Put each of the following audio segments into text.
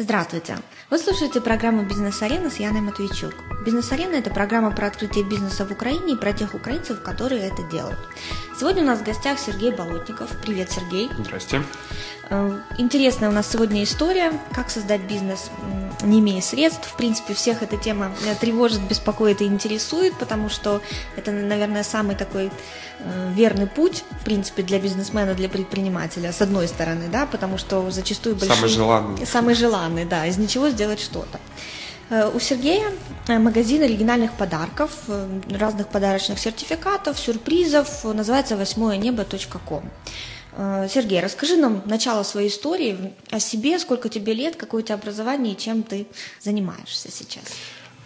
Здравствуйте! Вы слушаете программу «Бизнес-арена» с Яной Матвейчук. «Бизнес-арена» – это программа про открытие бизнеса в Украине и про тех украинцев, которые это делают. Сегодня у нас в гостях Сергей Болотников. Привет, Сергей. Здрасте. Э, интересная у нас сегодня история, как создать бизнес, не имея средств. В принципе, всех эта тема э, тревожит, беспокоит и интересует, потому что это, наверное, самый такой э, верный путь, в принципе, для бизнесмена, для предпринимателя, с одной стороны, да, потому что зачастую большие... Самый желанный. Самый желанный, да, из ничего сделать что-то. У Сергея магазин оригинальных подарков, разных подарочных сертификатов, сюрпризов, называется восьмое Э, Сергей, расскажи нам начало своей истории о себе, сколько тебе лет, какое у тебя образование и чем ты занимаешься сейчас.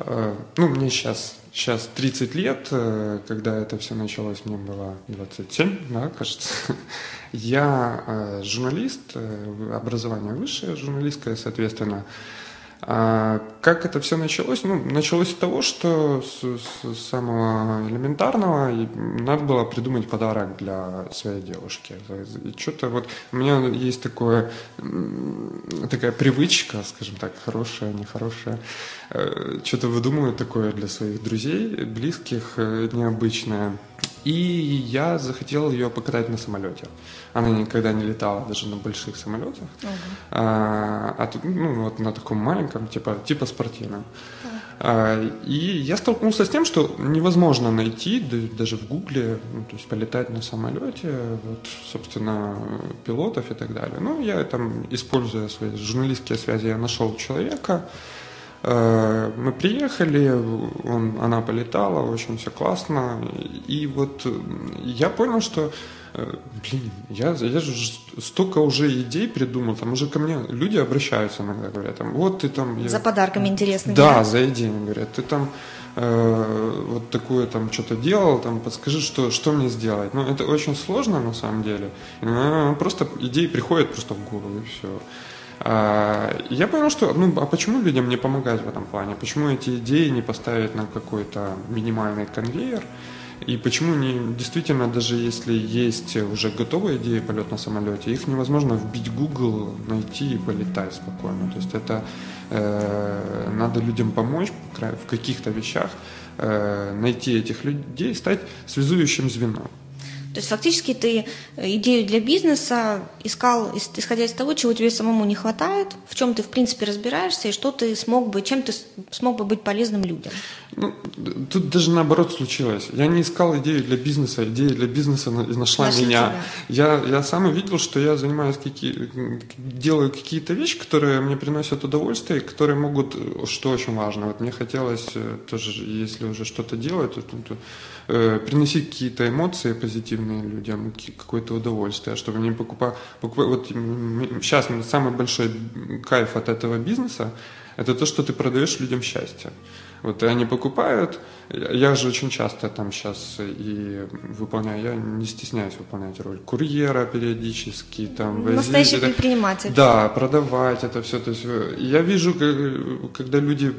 Э, ну, мне сейчас, сейчас 30 лет, э, когда это все началось, мне было 27, да, кажется. Я журналист, образование высшее, журналистское, соответственно, а как это все началось? Ну, началось с того, что с, с самого элементарного надо было придумать подарок для своей девушки. И что-то вот у меня есть такое, такая привычка, скажем так, хорошая, нехорошая, э, что-то выдумываю такое для своих друзей, близких, э, необычное. И я захотел ее покатать на самолете. Она никогда не летала даже на больших самолетах. Угу. А, а ну, вот на таком маленьком, типа, типа спортивном. А, и я столкнулся с тем, что невозможно найти, даже в Гугле, ну, то есть полетать на самолете, вот, собственно, пилотов и так далее. Ну, я там, используя свои журналистские связи, я нашел человека, мы приехали, он, она полетала, очень все классно. И вот я понял, что э, блин, я, я же столько уже идей придумал, там уже ко мне люди обращаются иногда, говорят, там, вот ты там... Я... За подарками интересными. Да, да, за идеями, говорят, ты там э, вот такое там что-то делал, там подскажи, что, что мне сделать. Ну, это очень сложно на самом деле. Просто идеи приходят просто в голову и все. А, я понял, что, ну, а почему людям не помогать в этом плане? Почему эти идеи не поставить на какой-то минимальный конвейер? И почему не, действительно, даже если есть уже готовые идеи полет на самолете, их невозможно вбить Google, найти и полетать спокойно. То есть это э, надо людям помочь в каких-то вещах, э, найти этих людей, стать связующим звеном. То есть фактически ты э, идею для бизнеса искал, исходя из того, чего тебе самому не хватает, в чем ты в принципе разбираешься и что ты смог бы, чем ты смог бы быть полезным людям. Ну, тут даже наоборот случилось. Я не искал идею для бизнеса, идея для бизнеса нашла Нашли меня. Я, я сам увидел, что я занимаюсь какие, делаю какие-то вещи, которые мне приносят удовольствие, которые могут, что очень важно. Вот мне хотелось э, тоже, если уже что-то делать, то, то э, приносить какие-то эмоции позитивные людям, какое-то удовольствие, чтобы не покупать. покупать вот сейчас самый большой кайф от этого бизнеса это то, что ты продаешь людям счастье. Вот и они покупают. Я же очень часто там сейчас и выполняю, я не стесняюсь выполнять роль курьера периодически. Там, Настоящий возить, предприниматель. Да, продавать это все. То есть э, я вижу, когда люди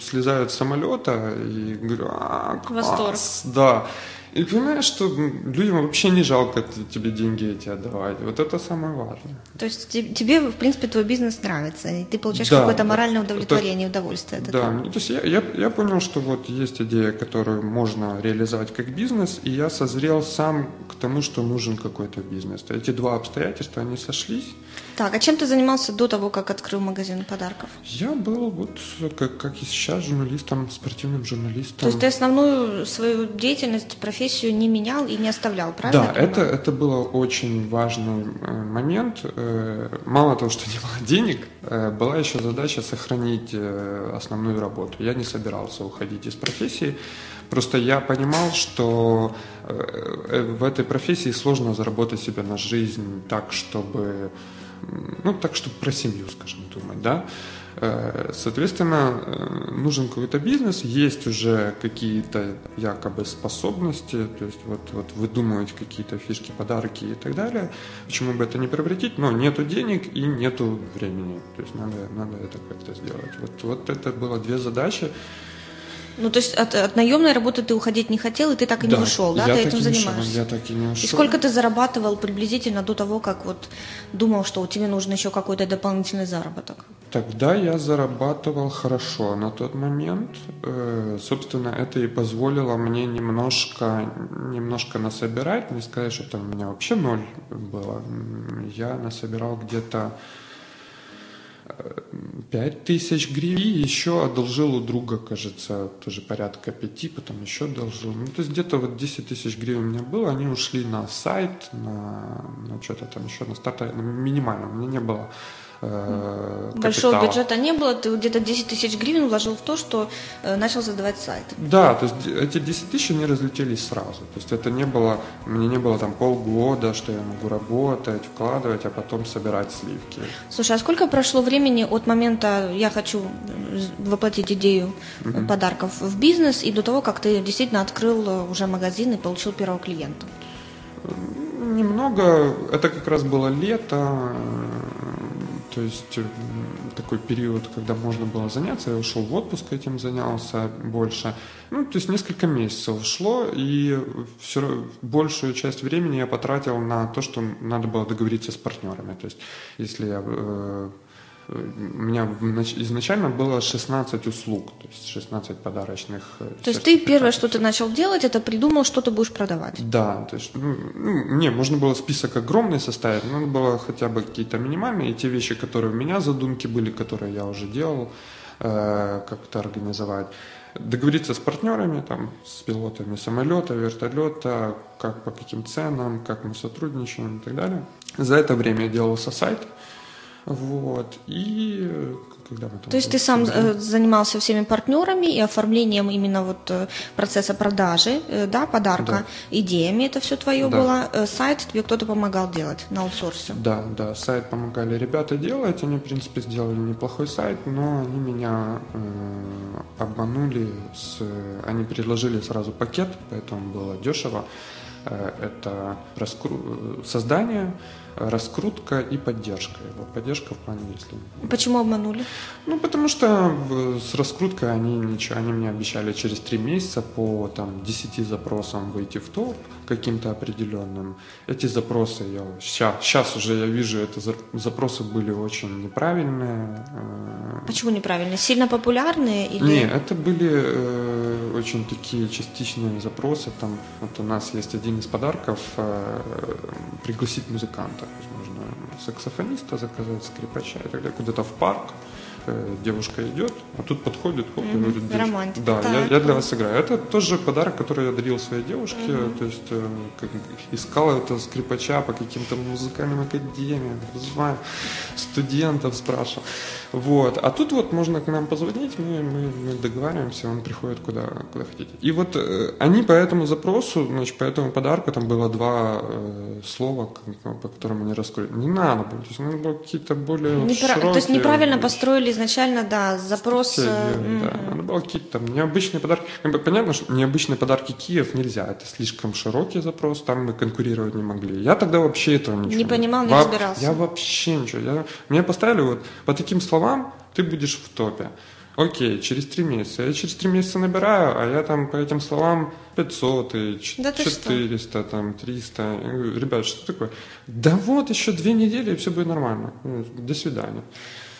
слезают с самолета и говорю, а, класс, Восторг. да. И понимаешь, что людям вообще не жалко тебе деньги эти отдавать. Вот это самое важное. То есть тебе, в принципе, твой бизнес нравится, и ты получаешь да, какое-то моральное удовлетворение, это, удовольствие от этого. Да, ну, то есть я, я, я понял, что вот есть идея, которую можно реализовать как бизнес, и я созрел сам к тому, что нужен какой-то бизнес. Эти два обстоятельства, они сошлись. Так, а чем ты занимался до того, как открыл магазин подарков? Я был вот, как, как и сейчас, журналистом, спортивным журналистом. То есть ты основную свою деятельность, профессию не менял и не оставлял, правильно? Да, это, это был очень важный э, момент. Э, мало того, что не было денег, э, была еще задача сохранить основную работу. Я не собирался уходить из профессии, просто я понимал, что в этой профессии сложно заработать себе на жизнь так, чтобы ну, так, чтобы про семью, скажем, думать, да. Э, соответственно, э, нужен какой-то бизнес, есть уже какие-то якобы способности, то есть вот, вот выдумывать какие-то фишки, подарки и так далее. Почему бы это не превратить? Но нету денег и нету времени. То есть надо, надо это как-то сделать. Вот, вот это было две задачи. Ну, то есть от, от наемной работы ты уходить не хотел, и ты так и да, не ушел, да? Я ты этим занимаешься. я так и не ушел. И сколько ты зарабатывал приблизительно до того, как вот думал, что у тебя нужен еще какой-то дополнительный заработок? Тогда я зарабатывал хорошо на тот момент. Э, собственно, это и позволило мне немножко, немножко насобирать. Не сказать, что там у меня вообще ноль было. Я насобирал где-то 5 тысяч гривен. Еще одолжил у друга, кажется, тоже порядка 5, потом еще одолжил. Ну, то есть где-то вот 10 тысяч гривен у меня было. Они ушли на сайт, на, на что-то там еще, на старт, минимально. У меня не было э, Большого капитала. бюджета не было, ты где-то 10 тысяч гривен вложил в то, что э, начал задавать сайт. Да, то есть эти 10 тысяч, они разлетелись сразу. То есть это не было, мне не было там полгода, что я могу работать, вкладывать, а потом собирать сливки. Слушай, а сколько прошло времени от момента «я хочу воплотить идею угу. подарков в бизнес» и до того, как ты действительно открыл уже магазин и получил первого клиента? Немного, это как раз было лето, то есть такой период, когда можно было заняться, я ушел в отпуск, этим занялся больше. Ну, то есть несколько месяцев шло, и все, большую часть времени я потратил на то, что надо было договориться с партнерами. То есть если я э, у меня изначально было 16 услуг, то есть 16 подарочных э, То есть ты первое, что ты начал делать, это придумал, что ты будешь продавать? Да, то есть, ну, ну, не, можно было список огромный составить, но надо было хотя бы какие-то минимальные, и те вещи, которые у меня задумки были, которые я уже делал, э, как-то организовать. Договориться с партнерами, там, с пилотами самолета, вертолета, как по каким ценам, как мы сотрудничаем и так далее. За это время делался сайт, вот. И э, когда мы там То есть ты сам э, занимался всеми партнерами и оформлением именно вот э, процесса продажи, да, подарка, да. идеями это все твое да. было. Сайт тебе кто-то помогал делать на аутсорсе? Да, да, сайт помогали ребята делать. Они, в принципе, сделали неплохой сайт, но они меня э, обманули. С, они предложили сразу пакет, поэтому было дешево. Э, это раскру... создание раскрутка и поддержка его. Поддержка в плане, если... Почему обманули? Ну, потому что с раскруткой они ничего, они мне обещали через три месяца по там 10 запросам выйти в топ каким-то определенным. Эти запросы я сейчас, сейчас уже я вижу, это запросы были очень неправильные. Э. Почему неправильные? Сильно популярные или? Не, это были э, очень такие частичные запросы. Там вот у нас есть один из подарков э, пригласить музыканта концертах. Можно саксофониста заказать, скрипача и так далее. Куда-то в парк девушка идет, а тут подходит, хоп, mm-hmm. и говорит, Романтика. да, я, я для вас сыграю. Это тоже подарок, который я дарил своей девушке, mm-hmm. то есть э, как, искал это скрипача по каким-то музыкальным академиям, знаю, студентов спрашивал. Вот. А тут вот можно к нам позвонить, мы, мы, мы договариваемся, он приходит куда, куда хотите. И вот э, они по этому запросу, значит, по этому подарку, там было два э, слова, по которым они раскрыли. Не надо было, то есть надо было какие-то более Непра... широкие... То есть неправильно построили изначально, да, запрос... Статьи, mm-hmm. да, надо было какие-то там необычные подарки. Понятно, что необычные подарки Киев нельзя, это слишком широкий запрос, там мы конкурировать не могли. Я тогда вообще этого ничего не понимал, не разбирался. Я вообще ничего. Я... Меня поставили вот по таким словам, словам, ты будешь в топе. Окей, через три месяца. Я через три месяца набираю, а я там по этим словам 500, и 400, да там 300. Я говорю, ребят, что такое? Да вот, еще две недели, и все будет нормально. До свидания.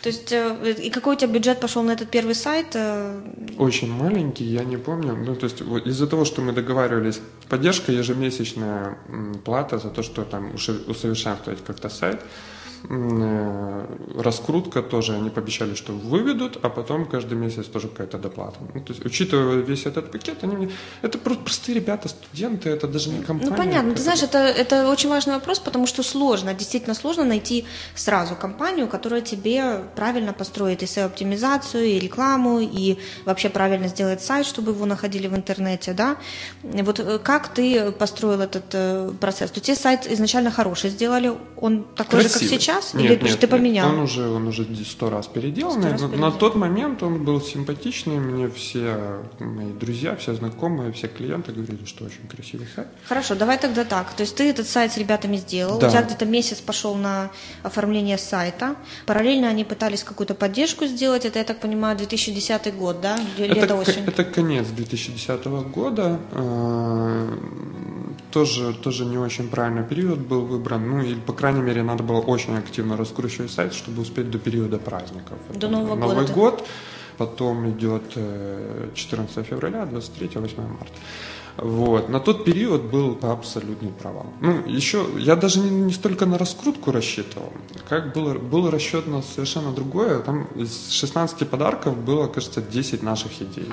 То есть, э, и какой у тебя бюджет пошел на этот первый сайт? Э? Очень маленький, я не помню. Ну, то есть, из-за того, что мы договаривались, поддержка ежемесячная плата за то, что там усовершенствовать как-то сайт – раскрутка тоже, они пообещали, что выведут, а потом каждый месяц тоже какая-то доплата. Ну, то есть, учитывая весь этот пакет, они мне... Это просто простые ребята, студенты, это даже не компания. Ну, понятно. Ты знаешь, это, это очень важный вопрос, потому что сложно, действительно сложно найти сразу компанию, которая тебе правильно построит и SEO-оптимизацию, и рекламу, и вообще правильно сделает сайт, чтобы его находили в интернете, да? Вот э, как ты построил этот э, процесс? То тебе сайт изначально хороший сделали, он такой Красивый. же, как сейчас? Сейчас? Нет, Или нет, ты поменял? Он уже, он уже сто раз переделанный. 100 раз переделан. На тот момент он был симпатичный. Мне все мои друзья, все знакомые, все клиенты говорили, что очень красивый сайт. Хорошо, давай тогда так. То есть ты этот сайт с ребятами сделал, да. у тебя где-то месяц пошел на оформление сайта. Параллельно они пытались какую-то поддержку сделать. Это, я так понимаю, 2010 год, да? Лето, это. Это конец 2010 года. Тоже, тоже не очень правильный период был выбран. Ну, или, по крайней мере, надо было очень активно раскручивать сайт, чтобы успеть до периода праздников. До Нового Новый года. год, потом идет э, 14 февраля, 23, 8 марта. Вот. На тот период был абсолютный провал. Ну, еще я даже не, не столько на раскрутку рассчитывал, как было, был расчет на совершенно другое. Там из 16 подарков было, кажется, 10 наших идей.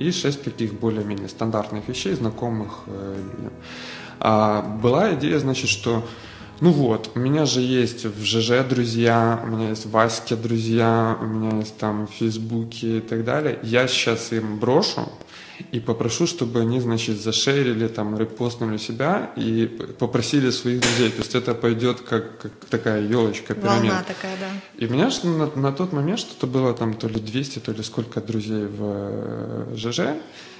И 6 таких более-менее стандартных вещей, знакомых э, людям. А была идея, значит, что ну вот, у меня же есть в ЖЖ друзья, у меня есть в Ваське друзья, у меня есть там в Фейсбуке и так далее. Я сейчас им брошу и попрошу, чтобы они, значит, зашерили, там, репостнули себя и попросили своих друзей. То есть это пойдет как, как такая елочка, перемен. Волна такая, да. И у меня на, на тот момент что-то было там то ли 200, то ли сколько друзей в э, ЖЖ.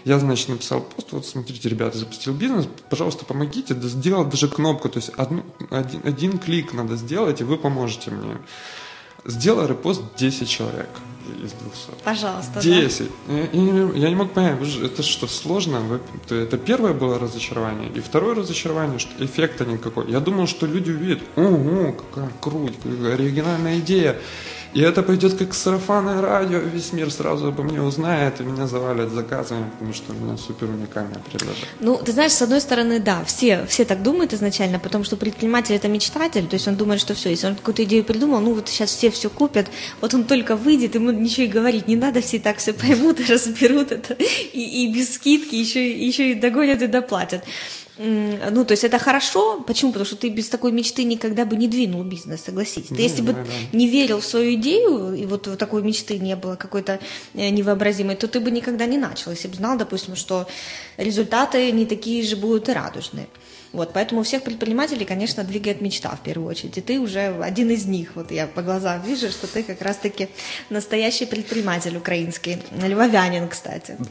Я, значит, написал пост, вот смотрите, ребята, запустил бизнес, пожалуйста, помогите, да сделал даже кнопку, то есть одну, один, один клик надо сделать, и вы поможете мне. Сделал репост 10 человек из 200. Пожалуйста, да. 10. Я, я не- я не мог понять, это что, сложно? Это первое было разочарование. И второе разочарование, что эффекта никакой. Я думал, что люди увидят, ого, какая круть, какая оригинальная идея. И это пойдет как сарафанное радио, весь мир сразу обо мне узнает, и меня завалят заказами, потому что у меня супер уникальное предложение. Ну, ты знаешь, с одной стороны, да, все, все так думают изначально, потому что предприниматель это мечтатель, то есть он думает, что все, если он какую-то идею придумал, ну вот сейчас все все купят, вот он только выйдет, ему ничего и говорить не надо, все так все поймут и разберут это, и, и без скидки еще, еще и догонят и доплатят. Ну, то есть это хорошо. Почему? Потому что ты без такой мечты никогда бы не двинул бизнес, согласись. Ты Ну, если бы да, да. не верил в свою идею, и вот такой мечты не было какой-то э, невообразимой, то ты бы никогда не начал, если бы знал, допустим, что результаты не такие же будут и радужные. Вот, поэтому всех предпринимателей, конечно, двигает мечта в первую очередь. И ты уже один из них. Вот я по глазам вижу, что ты как раз-таки настоящий предприниматель украинский. Львовянин, кстати. Э,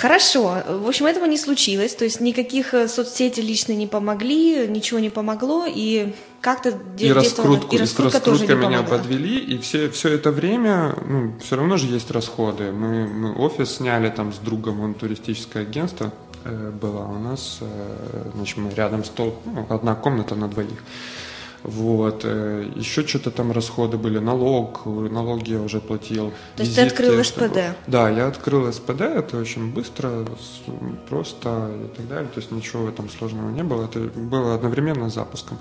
Хорошо. В общем, этого не случилось. То есть никаких э, соцсети лично не помогли, ничего не помогло. И как-то И раскрутку, и раскрутка тоже меня помогла. подвели, и все, все это время, ну, все равно же есть расходы. Мы, мы офис сняли там с другом, он туристическое агентство э, было у нас, э, значит, мы рядом стол, ну, одна комната на двоих. Вот, э, еще что-то там расходы были, налог, налоги я уже платил. То есть ты открыл чтобы- СПД? Да, я открыл СПД, это очень быстро, просто и так далее, то есть ничего в этом сложного не было, это было одновременно с запуском.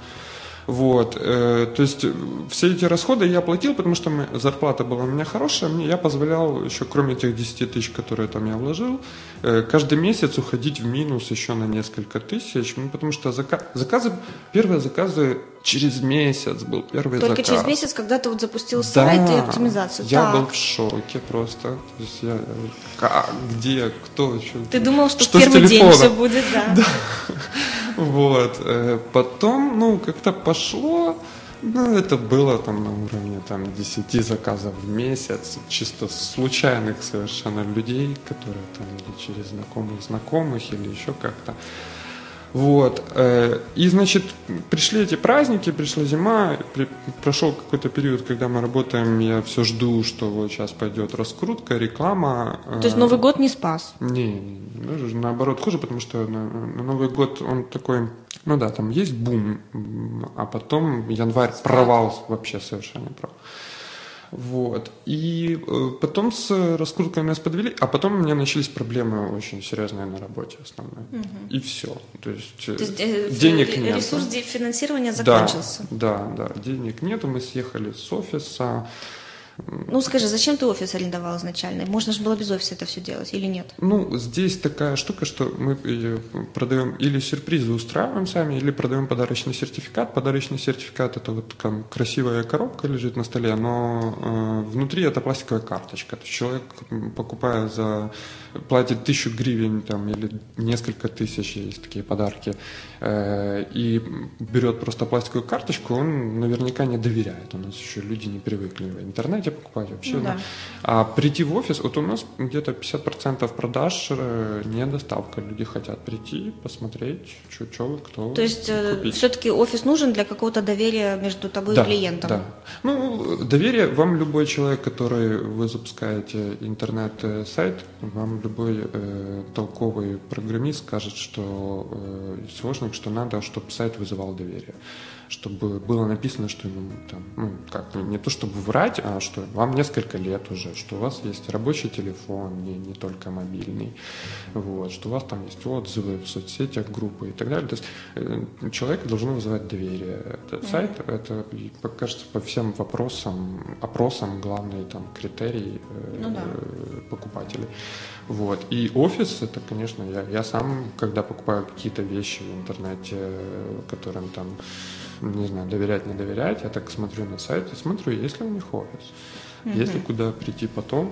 Вот, э, то есть все эти расходы я платил, потому что зарплата была у меня хорошая, мне я позволял еще, кроме тех 10 тысяч, которые там я вложил, каждый месяц уходить в минус еще на несколько тысяч, ну, потому что зака- заказы, первые заказы через месяц был первый Только заказ. через месяц, когда ты вот запустил сайт и оптимизацию. Я Так. был в шоке просто. То есть я, э, как, где, кто, что. Ты думал, что, Что в первый день все будет, да. Вот. э, Потом, ну, как-то пошло. Ну, это было там на уровне там 10 заказов в месяц, чисто случайных совершенно людей, которые там или через знакомых знакомых или еще как-то. Вот. э, И, значит, пришли эти праздники, пришла зима, при- прошел какой-то период, когда мы работаем, я все жду, что вот сейчас пойдет раскрутка, реклама. То есть э, Новый год не спас. не, не, даже наоборот хуже, потому что на, на Новый год он такой, ну да, там есть бум, а потом январь провал вообще совершенно провал. Вот. И э, потом с раскруткой нас подвели, а потом у меня начались проблемы очень серьезные на работе основной. И все. То есть, э, То есть э, денег ре- нет. ресурс финансирования Да, закончился. Да, да, денег нету, мы съехали с офиса. Ну скажи, зачем ты офис арендовал изначально? Можно же было без офиса это все делать или нет? Ну, здесь такая штука, что мы э, продаем или сюрпризы устраиваем сами, или продаем подарочный сертификат. Подарочный сертификат это вот там красивая коробка лежит на столе, но э, внутри это пластиковая карточка. То есть человек, покупая за платит тысячу гривен там, или несколько тысяч, есть такие подарки, э, и берет просто пластиковую карточку, он наверняка не доверяет. У нас еще люди не привыкли в интернете покупать вообще. Ну, да. да. А прийти в офис, вот у нас где-то 50% продаж э, не доставка. Люди хотят прийти, посмотреть, что, что вы, кто. То есть э, купить. все-таки офис нужен для какого-то доверия между тобой да, и клиентом. Да. Ну, доверие вам любой человек, который вы запускаете интернет-сайт, вам любой э, толковый программист скажет, что э, SEOшник, что надо, чтобы сайт вызывал доверие. Чтобы было написано, что ему там, ну, как, не, не то чтобы врать, а что вам несколько лет уже, что у вас есть рабочий телефон, не, не только мобильный, вот, что у вас там есть отзывы в соцсетях, группы и так далее. То есть э, человек должно вызывать доверие. Этот сайт, это, кажется, по всем вопросам, опросам главный там критерий э, Ну да. покупателей. Вот. И офис, это, конечно, я, я сам, когда покупаю какие-то вещи в интернете, э, которым там, не знаю, доверять, не доверять, я так смотрю на сайт и смотрю, есть ли у них офис, есть ли куда прийти потом.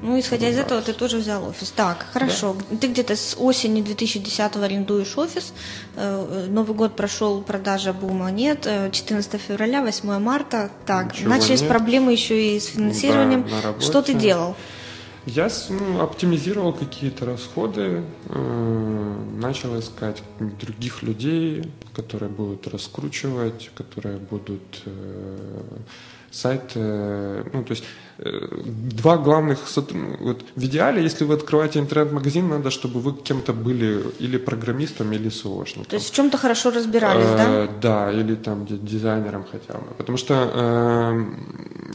Ну, исходя из этого, ты тоже взял офис. Так, хорошо. Ты где-то с осени 2010-го арендуешь офис. Э, Новый год прошел, продажа бума нет. Э, 14 февраля, 8 марта. Так, Ничего начались нет. проблемы еще и с финансированием. Да. Что ты делал? Я ну, оптимизировал какие-то расходы, э, начал искать других людей, которые будут раскручивать, которые будут э, сайт, э, ну то есть два главных сотруд- вот в идеале, если вы открываете интернет-магазин, надо, чтобы вы кем-то были или программистом, или СОшником. То есть в чем-то хорошо разбирались, да? Э, Да, или там ди- дизайнером хотя бы. Потому что э,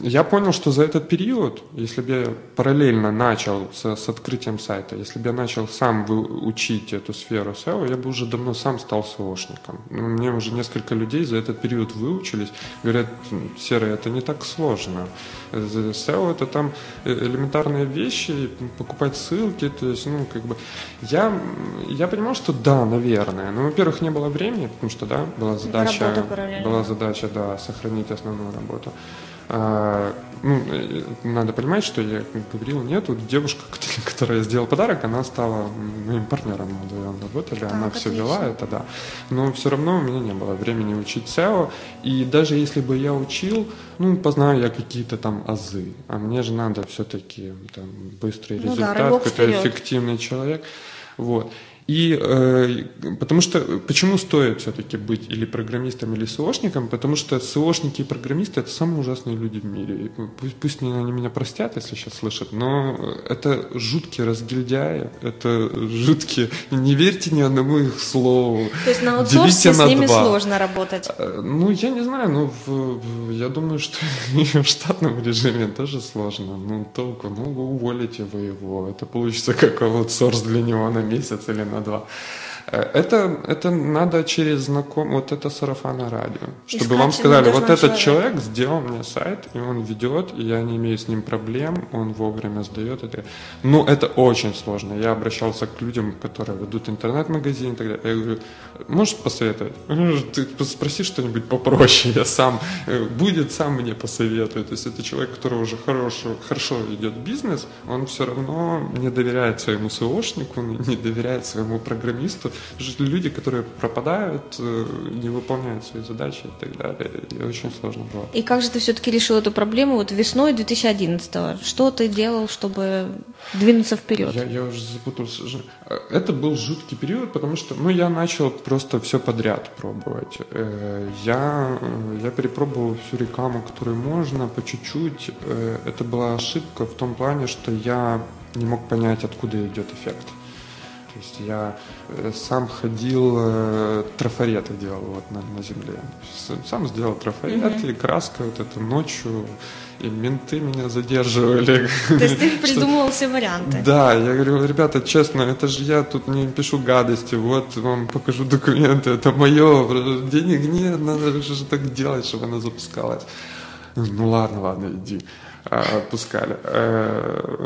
я понял, что за этот период, если бы я параллельно начал с, с открытием сайта, если бы я начал сам учить эту сферу SEO, я бы уже давно сам стал SEOшником. Ну, Мне уже несколько людей за этот период выучились. Говорят, Серый, это не так сложно. Э, SEO это там э, элементарные вещи, покупать ссылки, то есть, ну, как бы, я, я понимал, что да, наверное, но, во-первых, не было времени, потому что, да, была задача, была задача, да, сохранить основную работу. А, ну, э, надо понимать, что я говорил, нет, вот девушка, которая сделала подарок, она стала моим партнером, мы вдвоем работали, она Так, все вела, отлично. это да. Но все равно у меня не было времени учить SEO, и даже если бы я учил, ну, познаю я какие-то там азы, а мне же надо все-таки там быстрый Ну да, результат, рывок какой-то вперед. эффективный человек, вот. И э, потому что почему стоит все-таки быть или программистом, или СОшником? Потому что СОшники и программисты это самые ужасные люди в мире. И Пусть, пусть они они меня простят, если сейчас слышат, но это жуткие разгильдяи, это жуткие. Не верьте ни одному их слову. То есть на аутсорсе с на ними два. сложно работать. Э, Ну, я не знаю, ну, в- в- я думаю, что в штатном режиме тоже сложно. Ну, толку, ну, вы уволите вы его. Это получится как аутсорс для него на месяц или на два. Э, Это, это надо через знаком, вот это сарафанное радио. Чтобы Искать вам сказали, вот этот человека. человек сделал мне сайт, и он ведет, и я не имею с ним проблем, он вовремя сдает это. Ну, это очень сложно. Я обращался к людям, которые ведут интернет-магазин и так далее. Я говорю, можешь посоветовать? Ты спроси что-нибудь попроще, я сам, э, будет, сам мне посоветует. То есть это человек, который уже хорошо, хорошо ведет бизнес, он все равно не доверяет своему СОшнику, не доверяет своему программисту. Люди, которые пропадают, э, не выполняют свои задачи и так далее. И очень сложно было. И как же ты все-таки решил эту проблему вот весной 2011-го? Что ты делал, чтобы двинуться вперед? Я, я уже запутался. Ж- Это был жуткий период, потому что ну, я начал просто все подряд пробовать. Э, Я, э, я перепробовал всю рекламу, которую можно, по чуть-чуть. Э, Это была ошибка в том плане, что я не мог понять, откуда идет эффект. То есть я сам ходил, трафареты делал вот на, на земле. Сам сделал трафареты, краска вот это ночью, и менты меня задерживали. То есть ты придумывал все варианты? да, я говорю, ребята, честно, это же я тут не пишу гадости, вот вам покажу документы, это мое, денег нет, надо же так делать, чтобы она запускалась. Ну ладно, ладно, иди. отпускали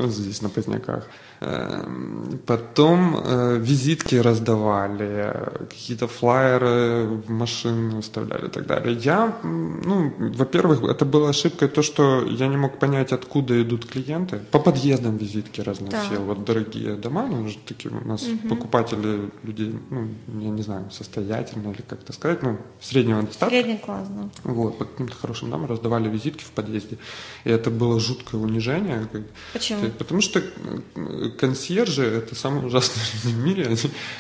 здесь на поздняках. Эм, потом э, визитки раздавали, какие-то флайеры в машину вставляли и так далее. Я, ну, во-первых, это была ошибка то, что я не мог понять, откуда идут клиенты. По подъездам визитки разносил. Да. Вот дорогие дома, ну, уже такие у нас угу. покупатели людей, ну, я не знаю, состоятельные или как-то сказать, ну, среднего достатка. Средний класс, да. Вот, по каким-то хорошим домам раздавали визитки в подъезде. И это было жуткое унижение. Почему? Потому что консьержи – это самое ужасное в мире. Они,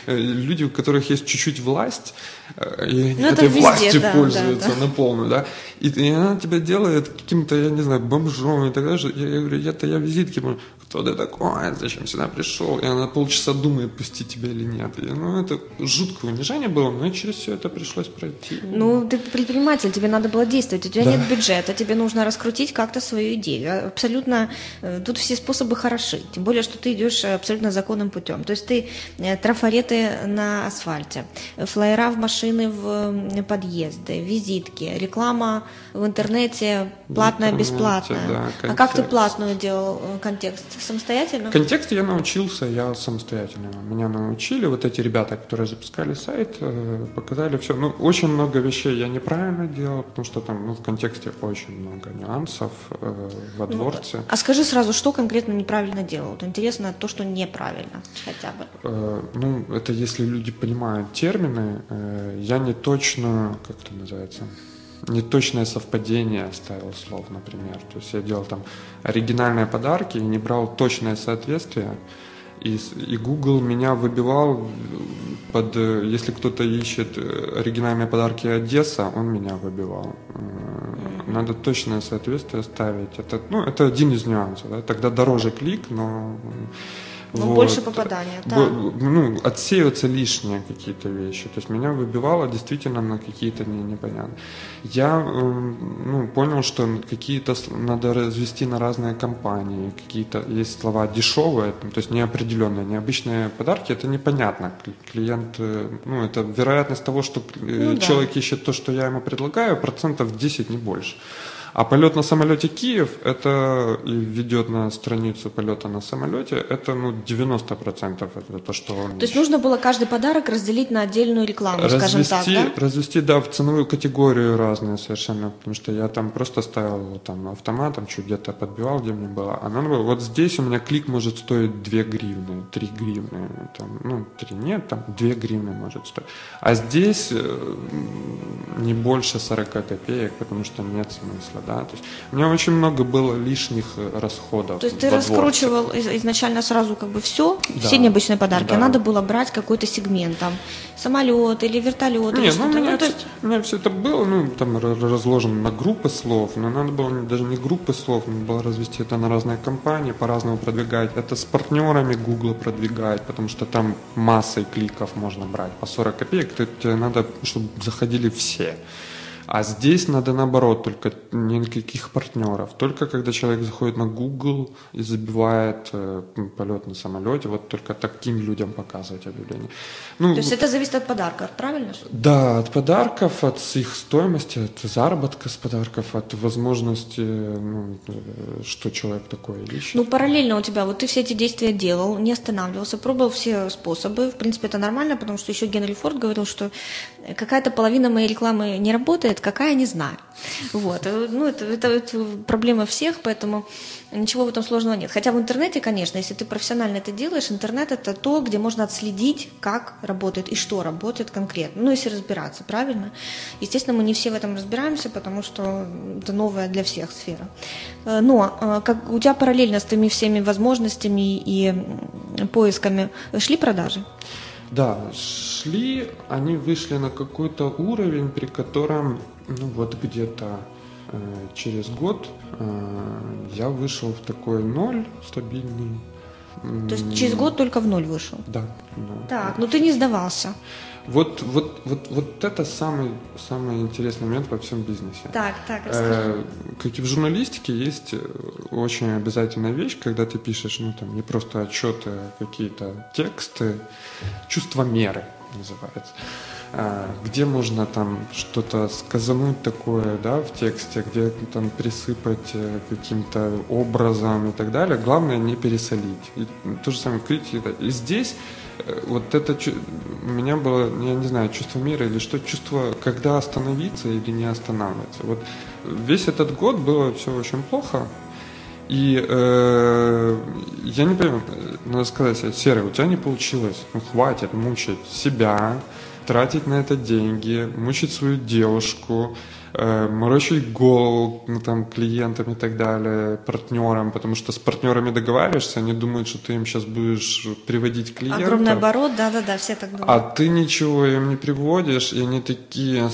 э, люди, у которых есть чуть-чуть власть, э, и они ну, этой везде, властью да, пользуются да, да. на полную, да. И, и она тебя делает каким-то, я не знаю, бомжом и так далее. Я, я говорю, это я визитки кто ты такой, зачем сюда пришел? И она полчаса думает, пустить тебя или нет. И, ну, это жуткое унижение было, но через все это пришлось пройти. Ну, ты предприниматель, тебе надо было действовать, у тебя да. нет бюджета, тебе нужно раскрутить как-то свою идею. Абсолютно, э, тут все способы хороши, тем более, что ты идешь абсолютно законным путем. То есть ты э, трафареты на асфальте, флайера в машины в подъезды, визитки, реклама в интернете, платная, бесплатная. Да, а как ты платную делал э, контекст? Самостоятельно? Контекст я научился, я самостоятельно. Меня научили вот эти ребята, которые запускали сайт, э, показали все. Ну, очень много вещей я неправильно делал, потому что там ну, в контексте очень много нюансов э, во ну, дворце. А скажи сразу, что конкретно неправильно делал? Вот интересно то, что неправильно хотя бы. Э, ну, это если люди понимают термины, э, я не точно, как это называется, неточное совпадение ставил слов, например. То есть я делал там оригинальные подарки не брал точное соответствие. И, и Google меня выбивал под, если кто-то ищет оригинальные подарки Одесса, он меня выбивал. Надо точное соответствие ставить. Это, ну, это один из нюансов. Да? Тогда дороже клик, но ну, вот. больше попадания, да. Ну, отсеиваются лишние какие-то вещи. То есть меня выбивало действительно на какие-то не, непонятные. Я эм, ну, понял, что какие-то надо развести на разные компании. Какие-то есть слова дешевые, то есть неопределенные. Необычные подарки, это непонятно. Клиент, э, ну, это вероятность того, что э, ну, человек да. ищет то, что я ему предлагаю, процентов 10, не больше. А полет на самолете Киев, это и ведет на страницу полета на самолете, это ну, 90% это то, что он... То есть нужно было каждый подарок разделить на отдельную рекламу, развести, скажем так, да? Развести, да, в ценовую категорию разные совершенно, потому что я там просто ставил там автоматом, чуть где-то подбивал, где мне было. А надо было, вот здесь у меня клик может стоить 2 гривны, 3 гривны, там, ну, 3 нет, там 2 гривны может стоить. А здесь э, не больше 40 копеек, потому что нет смысла да, то есть у меня очень много было лишних э, расходов. То есть ты раскручивал дворце. изначально сразу как бы все, да. все необычные подарки, да. а надо было брать какой-то сегмент, там, самолет или вертолет Нет, или ну, у меня, ну, то есть... у меня все это было, ну, там разложено на группы слов, но надо было даже не группы слов, надо было развести это на разные компании, по-разному продвигать. Это с партнерами Google продвигать, потому что там массой кликов можно брать по 40 копеек, тебе надо, чтобы заходили все. А здесь надо наоборот, только никаких партнеров. Только когда человек заходит на Google и забивает э, полет на самолете, вот только таким людям показывать объявление. Ну, То есть это зависит от подарков, правильно? Да, от подарков, от их стоимости, от заработка с подарков, от возможности, ну, что человек такое ищет. Ну, параллельно у тебя, вот ты все эти действия делал, не останавливался, пробовал все способы. В принципе, это нормально, потому что еще Генри Форд говорил, что какая-то половина моей рекламы не работает, работает, какая, не знаю. Вот. Ну, это, это, это проблема всех, поэтому ничего в этом сложного нет. Хотя в интернете, конечно, если ты профессионально это делаешь, интернет это то, где можно отследить, как работает и что работает конкретно. Ну, если разбираться, правильно? Естественно, мы не все в этом разбираемся, потому что это новая для всех сфера. Э, но э, как у тебя параллельно с теми всеми возможностями и поисками шли продажи? Да, шли, они вышли на какой-то уровень, при котором, ну вот где-то э, через год э, я вышел в такой ноль стабильный. То есть через год только в ноль вышел? Да. Ну, так, но ну ты не сдавался. Вот, вот, вот, вот это самый, самый интересный момент во всем бизнесе. Так, так, расскажи. Э, как и в журналистике, есть э, очень обязательная вещь, когда ты пишешь, ну, там, не просто отчеты, а какие-то тексты, чувство меры. называется, где можно там что-то сказануть такое, да, в тексте, где там присыпать э, каким-то образом и так далее. Главное не пересолить. И то же самое критика. И здесь э, вот это у меня было, я не знаю, чувство мира или что, чувство, когда остановиться или не останавливаться. Вот весь этот год было все очень плохо, и э, я не понимаю, надо сказать, Серый, у тебя не получилось, ну хватит мучить себя, тратить на это деньги, мучить свою девушку, морочить голову ну, там, клиентам и так далее, партнерам, потому что с партнерами договариваешься, они думают, что ты им сейчас будешь приводить клиентов. Огромный оборот, да-да-да, все так думают. А ты ничего им не приводишь, и они такие,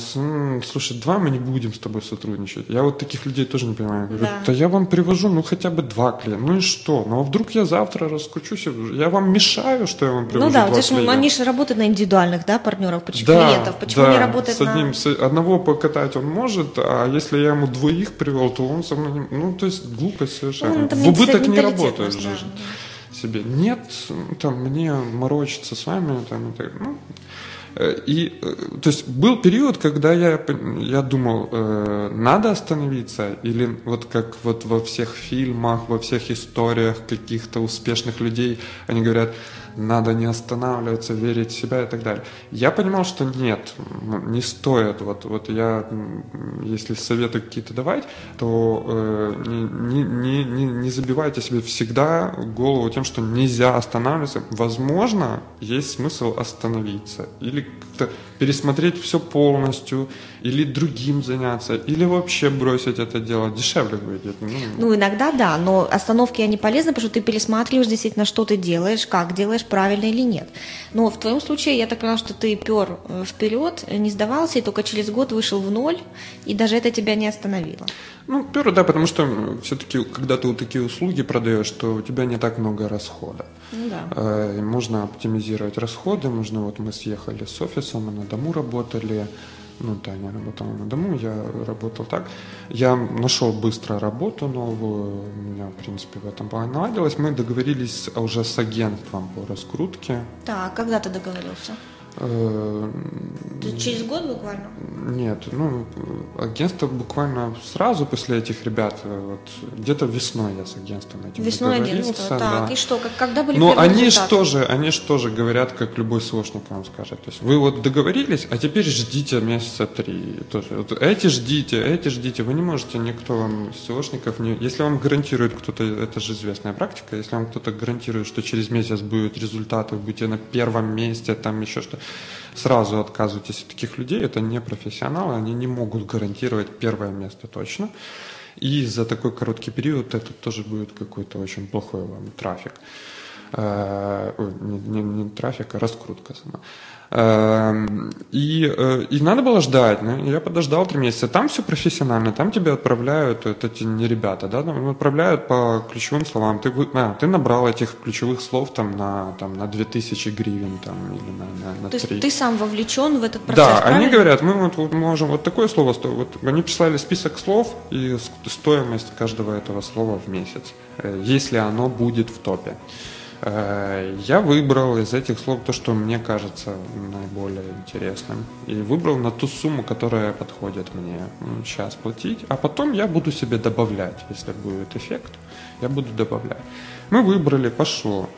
слушай, два мы не будем с тобой сотрудничать. Я вот таких людей тоже не понимаю. Говорю, да. да я вам привожу, ну хотя бы два клиента, ну и что? Ну а вдруг я завтра раскручусь, я вам мешаю, что я вам привожу Ну да, два клиента? они же работают на индивидуальных, да, партнеров, почему да, клиентов, почему да, не работают с одним, на... С одного покатать он может, может, а если я ему двоих привел, то он со мной не... Ну, то есть глупость совершенно. Ну, в убыток не работает же себе. Нет, там, мне морочиться с вами, там, и так, ну, э, и, э, то есть, был период, когда я, я думал, э, надо остановиться, или вот как вот во всех фильмах, во всех историях каких-то успешных людей, они говорят, надо не останавливаться, верить в себя и так далее. Я понимал, что нет, не стоит. Вот, вот я, если советы какие-то давать, то э, не, не, не, не забивайте себе всегда голову тем, что нельзя останавливаться. Возможно, есть смысл остановиться или как-то пересмотреть все полностью, или другим заняться, или вообще бросить это дело. Дешевле выйдет. Ну, ну иногда да, но остановки они полезны, потому что ты пересматриваешь действительно, что ты делаешь, как делаешь, правильно или нет. Но в твоем случае я так поняла, что ты пер э, вперед, не сдавался, и только через год вышел в ноль, и даже это тебя не остановило. Ну, пер, да, потому что все-таки, когда ты вот такие услуги продаешь, то у тебя не так много расходов. Ну, да. Э, можно оптимизировать расходы, можно, вот мы съехали с офиса, мы на дому работали, ну, Таня работала на дому, я работал так. Я нашел быстро работу новую, у меня, в принципе, в этом плане наладилось. Мы договорились уже с агентством по раскрутке. Так, когда ты договорился? Э, через год буквально? Нет, ну, агентство буквально сразу после этих ребят, э, вот где-то весной я с агентством этим Весной агентство, так, да. и что, как, когда были Но они же тоже, они же тоже говорят, как любой сложник вам скажет. То есть вы вот договорились, а теперь ждите месяца три. Тоже. Вот эти ждите, эти ждите. Вы не можете, никто вам из сложников не... Если вам гарантирует кто-то, это же известная практика, если вам кто-то гарантирует, что через месяц будет результат, вы будете на первом месте, там еще что сразу отказывайтесь от таких людей, это не профессионалы, они не могут гарантировать первое место точно. И за такой короткий период это тоже будет какой-то очень плохой вам трафик. Э, не, не, не трафик, а раскрутка сама. Эм, и, э, и надо было ждать. Ну, я подождал три месяца. Там все профессионально, там тебя отправляют, это эти не ребята, да, там отправляют по ключевым словам. Ты, а, ты набрал этих ключевых слов там на, там, на 2000 гривен там, или на, на, на То 3. есть ты сам вовлечен в этот процесс, Да, правильно? они говорят, мы вот, вот можем вот такое слово, вот они прислали список слов и стоимость каждого этого слова в месяц, э, если оно будет в топе. Э, я выбрал из этих слов то, что мне кажется наиболее интересным. И выбрал на ту сумму, которая подходит мне сейчас платить. А потом я буду себе добавлять, если будет эффект, я буду добавлять. Мы выбрали, пошло.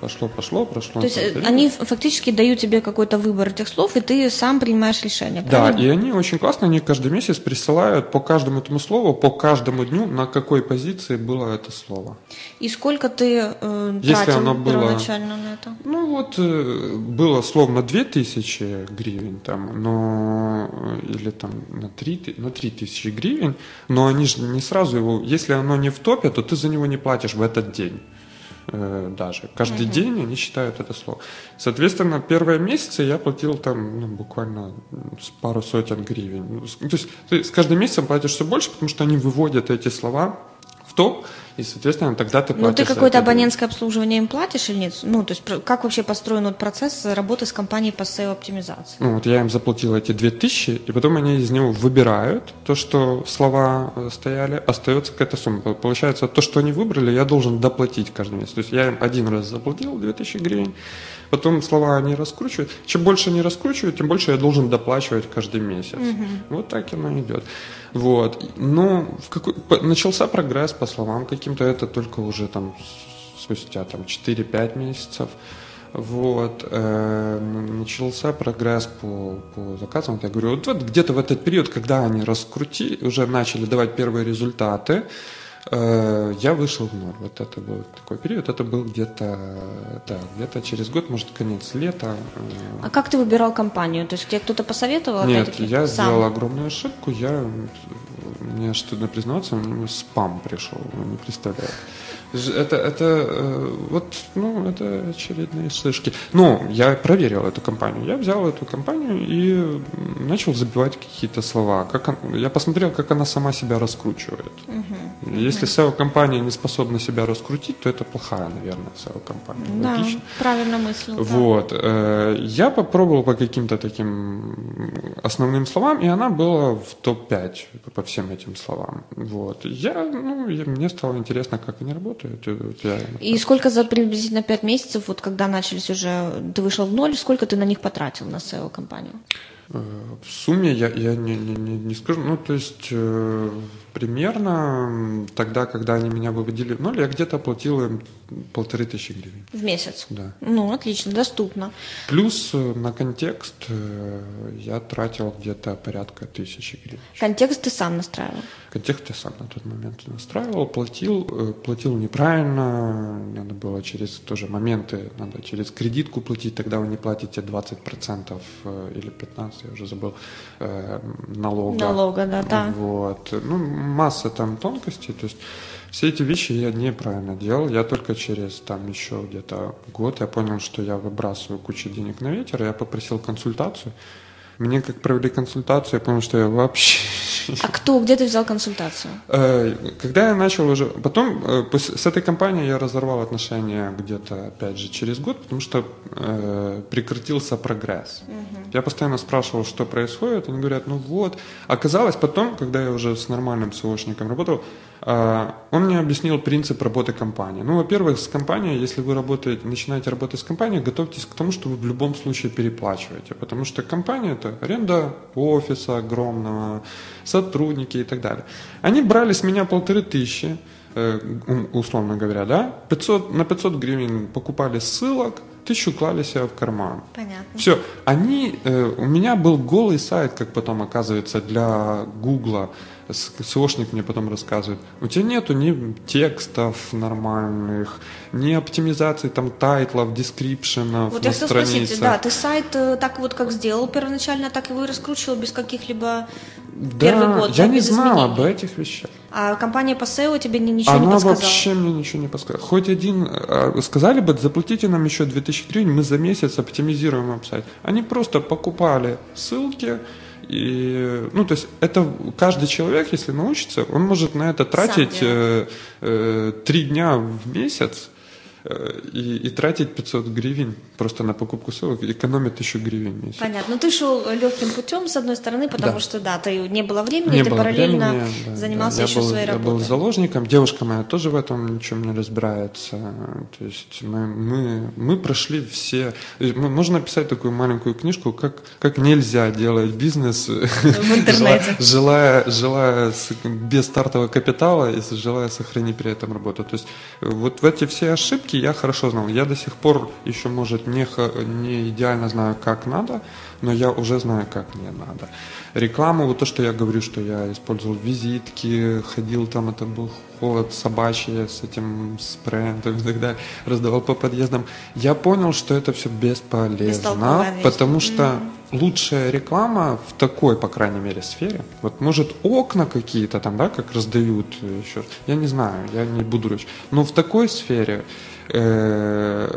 Пошло, пошло, прошло. То есть э, они фактически дают тебе какой-то выбор этих слов, и ты сам принимаешь решение. Да, и они очень классно, они каждый месяц присылают по каждому этому слову, по каждому дню, на какой позиции было это слово. И сколько ты э, Если тратил оно было, первоначально на это? Ну вот э, было словно 2000 гривен, там, но или там на 3, на 3000 гривен, но они же не сразу его, если оно не в топе, то ты за него не платишь в этот день. Э, даже. Каждый mm-hmm. день они считают это слово. Соответственно, первые месяцы я платил там ну, буквально с пару сотен гривен. Ну, то есть ты с каждым месяцем платишь все больше, потому что они выводят эти слова в топ, и, соответственно, тогда ты платишь. Ну, ты какое-то абонентское обслуживание им платишь или нет? Ну, то есть, как вообще построен вот процесс работы с компанией по SEO-оптимизации? Ну, вот я им заплатил эти 2000, и потом они из него выбирают то, что слова э, стояли, остается какая-то сумма. Получается, то, что они выбрали, я должен доплатить каждый месяц. То есть, я им один раз заплатил 2000 гривен, потом слова они раскручивают. Чем больше они раскручивают, тем больше я должен доплачивать каждый месяц. Угу. Вот так оно идет. Вот. Но в какой, начался прогресс, по словам каким-то, это только уже там спустя там 4-5 месяцев. Вот, э, начался прогресс по, по заказам. Вот я говорю, вот, вот где-то в этот период, когда они раскрутили, уже начали давать первые результаты, я вышел в ноль. Вот это был такой период. Это был где-то, да, где-то через год, может, конец лета. Э. А как ты выбирал компанию? То есть тебе кто-то посоветовал? Нет, я сам? сделал огромную ошибку. Я, мне стыдно признаться, спам пришел, не представляете. Это, это, э, вот, ну, это очередные слышки. Ну, я проверил эту компанию. Я взял эту компанию и начал забивать какие-то слова. Как он, я посмотрел, как она сама себя раскручивает. Угу. Если SEO-компания не способна себя раскрутить, то это плохая, наверное, SEO-компания. Да, Логично. правильно мыслил. Вот. Да. Э, я попробовал по каким-то таким основным словам, и она была в топ-5 по всем этим словам. Вот. Я, ну, мне стало интересно, как они работают работают. Я... И сколько за приблизительно 5 месяцев, вот когда начались уже, ты вышел в ноль, сколько ты на них потратил на SEO-компанию? Э, в сумме я, я не, не, не, не скажу, ну то есть э, примерно тогда, когда они меня выводили ноль, я где-то платил им полторы тысячи гривен. В месяц? Да. Ну, отлично, доступно. Плюс э, на контекст э, я тратил где-то порядка тысячи гривен. Контекст ты сам настраивал? Контекст я сам на тот момент настраивал, платил, э, платил неправильно, надо было через тоже моменты, надо через кредитку платить, тогда вы не платите 20% или 15%, я уже забыл, налога. Налога, да, да. Вот. Ну, масса там тонкостей, то есть все эти вещи я неправильно делал. Я только через там еще где-то год я понял, что я выбрасываю кучу денег на ветер. Я попросил консультацию. Мне как провели консультацию, я понял, что я вообще... А кто, где ты взял консультацию? Э, когда я начал уже... Потом э, с этой компанией я разорвал отношения где-то, опять же, через год, потому что э, прекратился прогресс. Угу. Я постоянно спрашивал, что происходит, они говорят, ну вот. Оказалось потом, когда я уже с нормальным СОшником работал, он мне объяснил принцип работы компании. Ну, во-первых, с компанией, если вы работаете, начинаете работать с компанией, готовьтесь к тому, что вы в любом случае переплачиваете, потому что компания это аренда офиса огромного, сотрудники и так далее. Они брали с меня полторы тысячи, э, условно говоря, да, 500, на 500 гривен покупали ссылок, тысячу клали себе в карман. Понятно. Все. Они, э, у меня был голый сайт, как потом оказывается, для Гугла. SEOшник мне потом рассказывает, у тебя нету ни текстов нормальных, ни оптимизации там title ов, description ов Вот я хотела спросить, да, ты сайт э, так вот как сделал первоначально, так его и раскручивал без каких-либо да, первый год? я не знал об этих вещах. А компания по SEO тебе ничего Она не подсказала? Она вообще мне ничего не подсказала. Хоть один, а, сказали бы, заплатите нам еще 2000 гривен, мы за месяц оптимизируем веб-сайт. Они просто покупали ссылки, и, ну, то есть это каждый человек, если научится, он может на это тратить э, э, три дня в месяц, и, и тратить 500 гривен просто на покупку ссылок, экономит 1000 гривен месяц. Понятно. Ну, ты шел легким путем, с одной стороны, потому да. что, да, ты не было времени, не ты было параллельно времени, да, занимался да. еще был, своей работой. Я был заложником, девушка моя тоже в этом ничем не разбирается. То есть мы, мы, мы прошли все... Можно написать такую маленькую книжку, как, как нельзя делать бизнес в интернете. желая, желая без стартового капитала и желая сохранить при этом работу. То есть вот в эти все ошибки я хорошо знал. Я до сих пор еще, может, не, не идеально знаю, как надо, но я уже знаю, как не надо. Рекламу, вот то, что я говорю, что я использовал визитки, ходил там, это был холод собачий с этим спреем и так далее, раздавал по подъездам. Я понял, что это все бесполезно, потому что mm лучшая реклама в такой, по крайней мере, сфере. Вот может окна какие-то там, да, как раздают еще. Я не знаю, я не буду речь. Но в такой сфере Э,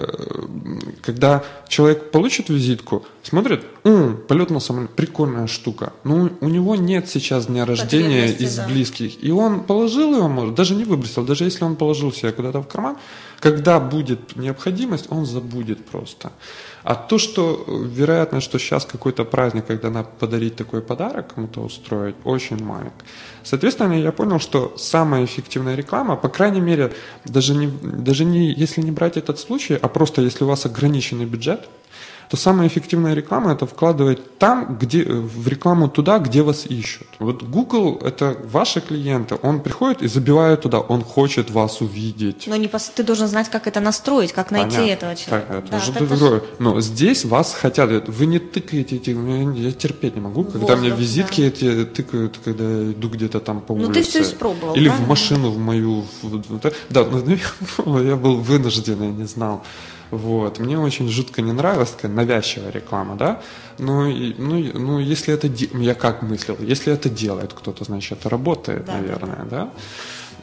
когда человек получит визитку, смотрит, М, полет на самолет, прикольная штука. Но у него нет сейчас дня рождения из да. близких. И он положил его, может, даже не выбросил, даже если он положил себе куда-то в карман, когда будет необходимость, он забудет просто. А то, что вероятно, что сейчас какой-то праздник, когда надо подарить такой подарок кому-то устроить, очень маленький. Соответственно, я понял, что самая эффективная реклама, по крайней мере, даже не, даже не если не брать этот случай, а просто если у вас ограниченный бюджет, то самая эффективная реклама это вкладывать там, где, в рекламу туда, где вас ищут. Вот Google это ваши клиенты, он приходит и забивает туда, он хочет вас увидеть. Но не пос... ты должен знать, как это настроить, как найти Понятно. этого человека. Так, это Да, уже так другое. Но здесь вас хотят, вы не тыкаете эти, я терпеть не могу, когда мне визитки эти тыкают, когда я иду где-то там по Ну, улице. ты всё испробовал, Или правильно? в машину в мою. в- в- Да, ну, я был вынужден, я не знал. Вот. Мне очень жутко не нравилась такая навязчивая реклама, да. Ну, и- ну, и- ну если это... Я как мыслил? Если это делает кто-то, значит, это работает, Да, да, наверное, да?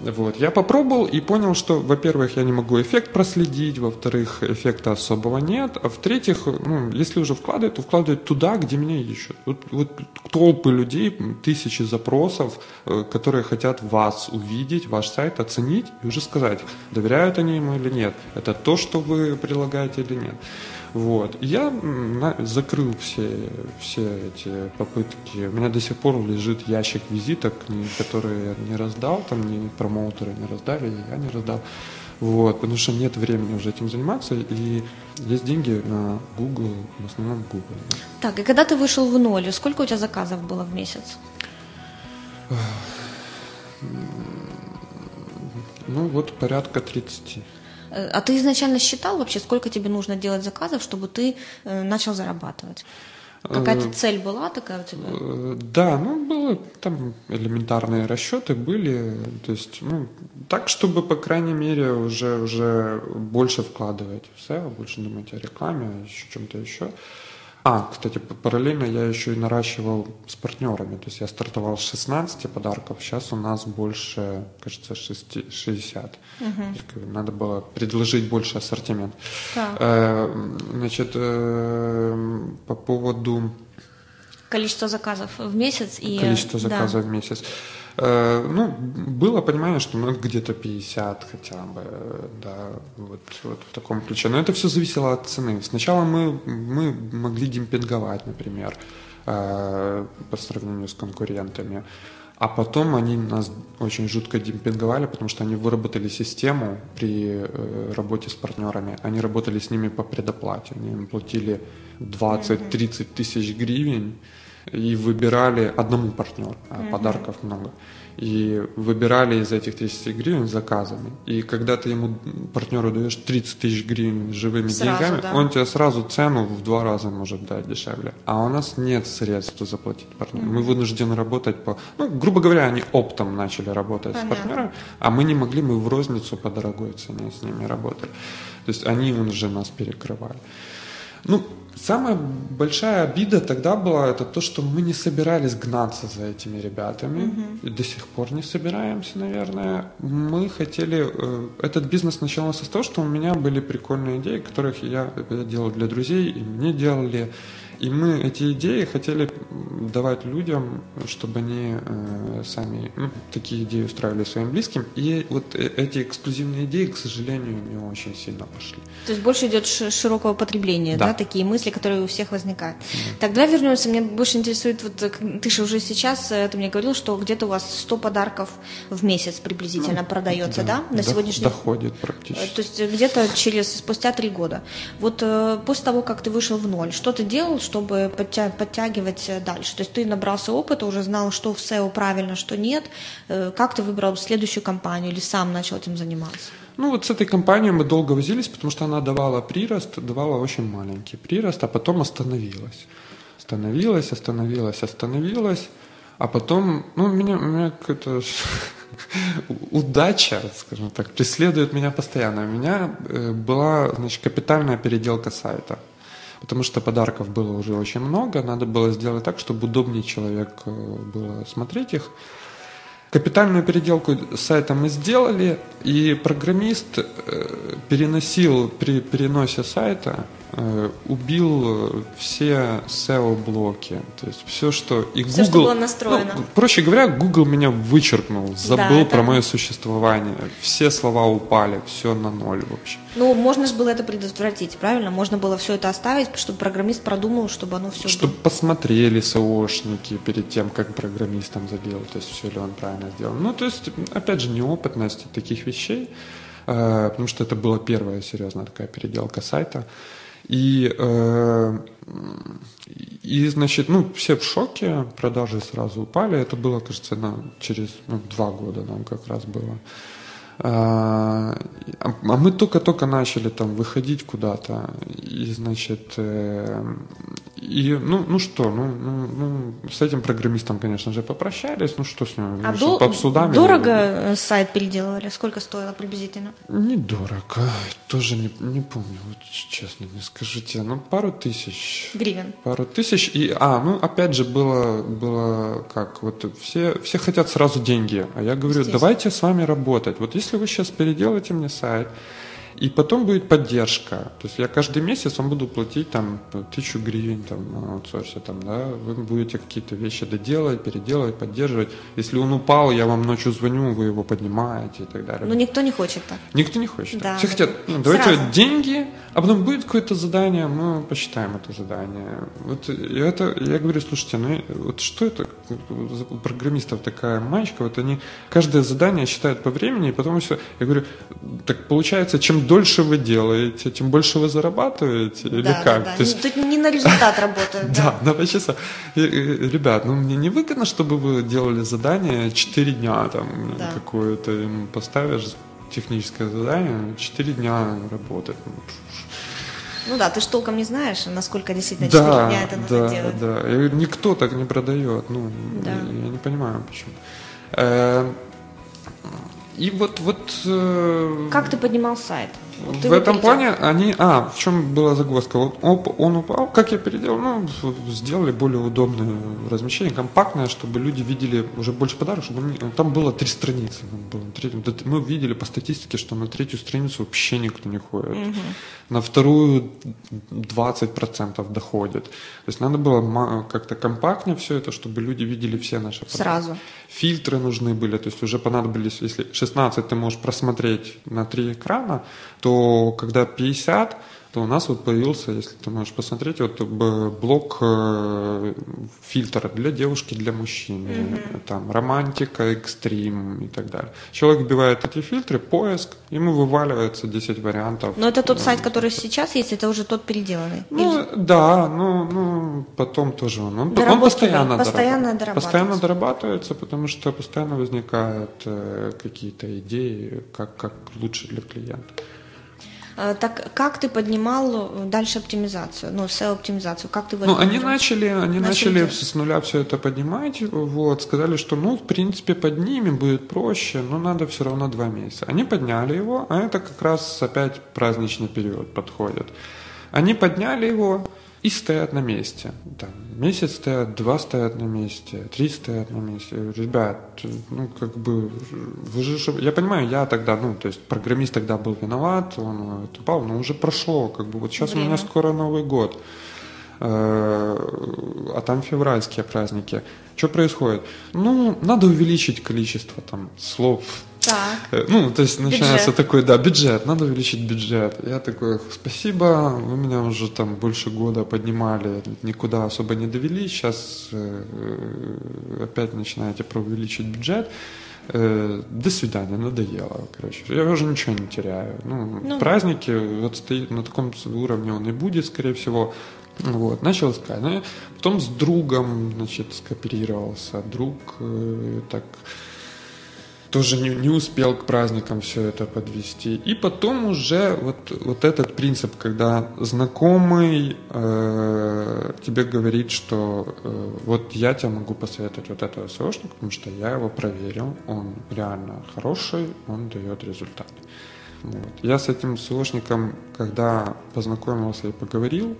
Вот. Я попробовал и понял, что, во-первых, я не могу эффект проследить, во-вторых, эффекта особого нет, а в-третьих, ну, если уже вкладывать, то вкладывать туда, где меня ищут. Вот, вот толпы людей, тысячи запросов, э, которые хотят вас увидеть, ваш сайт, оценить и уже сказать, доверяют они ему или нет, это то, что вы прилагаете или нет. Вот. Я закрыл все, все эти попытки. У меня до сих пор лежит ящик визиток, которые я не раздал, там ни промоутеры не раздали, я не раздал. Вот, потому что нет времени уже этим заниматься, и есть деньги на Google, в основном Google. да. Так, и когда ты вышел в ноль, сколько у тебя заказов было в месяц? Ну вот порядка 30. Э, А ты изначально считал вообще, сколько тебе нужно делать заказов, чтобы ты э, начал зарабатывать? Какая-то цель была такая у тебя? Э, Да, ну было там элементарные расчеты были, то есть ну так, чтобы по крайней мере уже уже больше вкладывать в SEO, больше думать о рекламе, еще чем-то еще. А, кстати, параллельно я еще и наращивал с партнерами, то есть я стартовал с 16 подарков, сейчас у нас больше, кажется, 6, 60. Надо было предложить больше ассортимент. Так. Э, Значит, э, по поводу Количество заказов в месяц и... э, количество да. заказов в месяц. Э, Ну, было понимание, что ну, где-то 50 хотя бы, э, да, вот, вот в таком ключе. Но это все зависело от цены. Сначала мы, мы могли демпинговать, например, э, по сравнению с конкурентами. А потом они нас очень жутко демпинговали, потому что они выработали систему при э, работе с партнерами. Они работали с ними по предоплате. Они им платили 20-30 тысяч гривен и выбирали одному партнеру, а подарков много. И выбирали из этих 30 гривен заказами. И когда ты ему, партнеру даешь 30 тысяч гривен живыми Сразу, деньгами, да. он тебе сразу цену в два раза может дать дешевле. А у нас нет средств заплатить партнеру. Мы вынуждены работать по... Ну, грубо говоря, они оптом начали работать Понятно. с партнерами, а мы не могли, мы в розницу по дорогой цене с ними работали. То есть они уже нас перекрывали. Ну, самая большая обида тогда была это то, что мы не собирались гнаться за этими ребятами. И до сих пор не собираемся, наверное. Мы хотели... э, Этот бизнес начался с того, что у меня были прикольные идеи, которых я, я делал для друзей, и мне делали. И мы эти идеи хотели давать людям, чтобы они э, сами ну, такие идеи устраивали своим близким. И вот э, эти эксклюзивные идеи, к сожалению, не очень сильно пошли. То есть больше идет широкого потребления, да. Да. такие мысли, которые у всех возникают. Так, давай вернемся. Меня больше интересует, вот э, ты же уже сейчас, ты мне говорил, что где-то у вас 100 подарков в месяц приблизительно продается, да, на Дох- сегодняшний Доходит практически. То есть где-то через спустя три года. Вот э, после того, как ты вышел в ноль, что ты делал, чтобы подтя- подтягивать э, дальше? То есть ты набрался опыта, уже знал, что в SEO правильно, что нет. Э, как ты выбрал следующую компанию или сам начал этим заниматься? Ну вот с этой компанией мы долго возились, потому что она давала прирост, давала очень маленький прирост, а потом остановилась. Остановилась, остановилась, остановилась. А потом, ну, меня, меня какая-то удача, скажем так, преследует меня постоянно. У меня э, была, значит, капитальная переделка сайта. Потому что подарков было уже очень много, надо было сделать так, чтобы удобнее человек э, было смотреть их. Капитальную переделку сайта мы сделали, и программист э, переносил при переносе сайта, убил э, все SEO-блоки. То есть все, что и Google... Всё, что было настроено. Ну, проще говоря, Google меня вычеркнул, забыл это- про мое существование. Все слова упали, все на ноль вообще. Ну, можно же было это предотвратить, правильно? Можно было все это оставить, чтобы программист продумал, чтобы оно все Чтобы посмотрели СОшники перед тем, как программистом забил, то есть все ли он правильно сделал. Ну, то есть, опять же, неопытность таких вещей. э, потому что это была первая серьезная такая переделка сайта. И, э, и, значит, ну, все в шоке, продажи сразу упали. Это было, кажется, на, через ну, два года нам как раз было. А, а мы только-только начали там выходить куда-то, и, значит, э, и, ну, ну что, ну, ну, ну, с этим программистом, конечно же, попрощались, ну что с ним, а ну, до, под судами. Дорого э, сайт переделывали? Сколько стоило приблизительно? Недорого, тоже не, не помню, вот честно не скажите, ну пару тысяч. Гривен. Пару тысяч, и, а, ну опять же было, было как, вот все, все хотят сразу деньги, а я говорю, давайте с вами работать, вот если вы сейчас переделаете мне сайт, и потом будет поддержка. То есть я каждый месяц вам буду платить там тысячу гривен там, на аутсорсе. Там, да? Вы будете какие-то вещи доделать, переделывать, поддерживать. Если он упал, я вам ночью звоню, вы его поднимаете и так далее. Но никто не хочет так. Никто не хочет. Да, Все хотят, ну, давайте Сразу. деньги, а потом будет какое-то задание, мы посчитаем это задание. Вот и это, я говорю, слушайте, ну вот что это у программистов такая маечка, вот они каждое задание считают по времени, и потом все. Я говорю, так получается, чем дольше вы делаете, тем больше вы зарабатываете? Или да, как? Да, да. То есть... Тут не на результат работают. Да, на два часа. Ребят, ну мне не выгодно, чтобы вы делали задание 4 дня, там, какое-то им поставишь техническое задание, 4 дня работать. Ну да, ты же толком не знаешь, насколько действительно 4 да, дня это нужно да, делать. Да, да. Никто так не продает. Ну, да. я, я не понимаю, почему. Э, и вот, вот... Э, как ты поднимал сайт? Вот в этом плане они... А, в чем была загвоздка? Вот оп, он упал, как я переделал? Ну, сделали более удобное размещение, компактное, чтобы люди видели уже больше подарок, чтобы там было три страницы. Было, мы видели по статистике, что на третью страницу вообще никто не ходит. Угу. На вторую 20% доходит. То есть надо было как-то компактнее все это, чтобы люди видели все наши подарки. Сразу. Фильтры нужны были, то есть уже понадобились, если 16 ты можешь просмотреть на три экрана, то когда 50, то у нас вот появился, если ты можешь посмотреть, вот блок э, фильтра для девушки, для мужчины, mm-hmm. там романтика, экстрим и так далее. Человек вбивает эти фильтры, поиск, ему вываливается 10 вариантов. Но это тот сайт, который сейчас есть, это уже тот переделанный? Ну, Или... да, ну, ну, потом тоже он. Он, он постоянно, постоянно дорабатывается. Постоянно дорабатывается, потому что постоянно возникают э, какие-то идеи, как, как лучше для клиента. Э, так как ты поднимал дальше оптимизацию, ну, SEO-оптимизацию? Как ты ну, они начали, они начали, начали с нуля все это поднимать, вот, сказали, что, ну, в принципе, поднимем, будет проще, но надо все равно два месяца. Они подняли его, а это как раз опять праздничный период подходит. Они подняли его, и стоят на месте. Там, месяц стоят, два стоят на месте, три стоят на месте. Ребят, ну как бы, вы же, я понимаю, я тогда, ну то есть программист тогда был виноват, он упал, но уже прошло, как бы вот сейчас Время. у меня скоро Новый год, э, а там февральские праздники. Что происходит? Ну, надо увеличить количество там слов так. Э, ну, то есть начинается бюджет. такой, да, бюджет, надо увеличить бюджет. Я такой, спасибо, вы меня уже там больше года поднимали, никуда особо не довели, сейчас э, опять начинаете про увеличить бюджет. Э, до свидания, надоело, короче. Я уже ничего не теряю. Ну, ну. праздники, вот стоит на таком уровне он и будет, скорее всего. Вот, начал искать. Ну, потом с другом, значит, скооперировался. Друг э, так тоже не, не успел к праздникам все это подвести. И потом уже вот, вот этот принцип, когда знакомый э, тебе говорит, что э, вот я тебе могу посоветовать вот этого SEOшника, потому что я его проверил, он реально хороший, он дает результат. Вот. Я с этим SEOшником, когда познакомился и поговорил,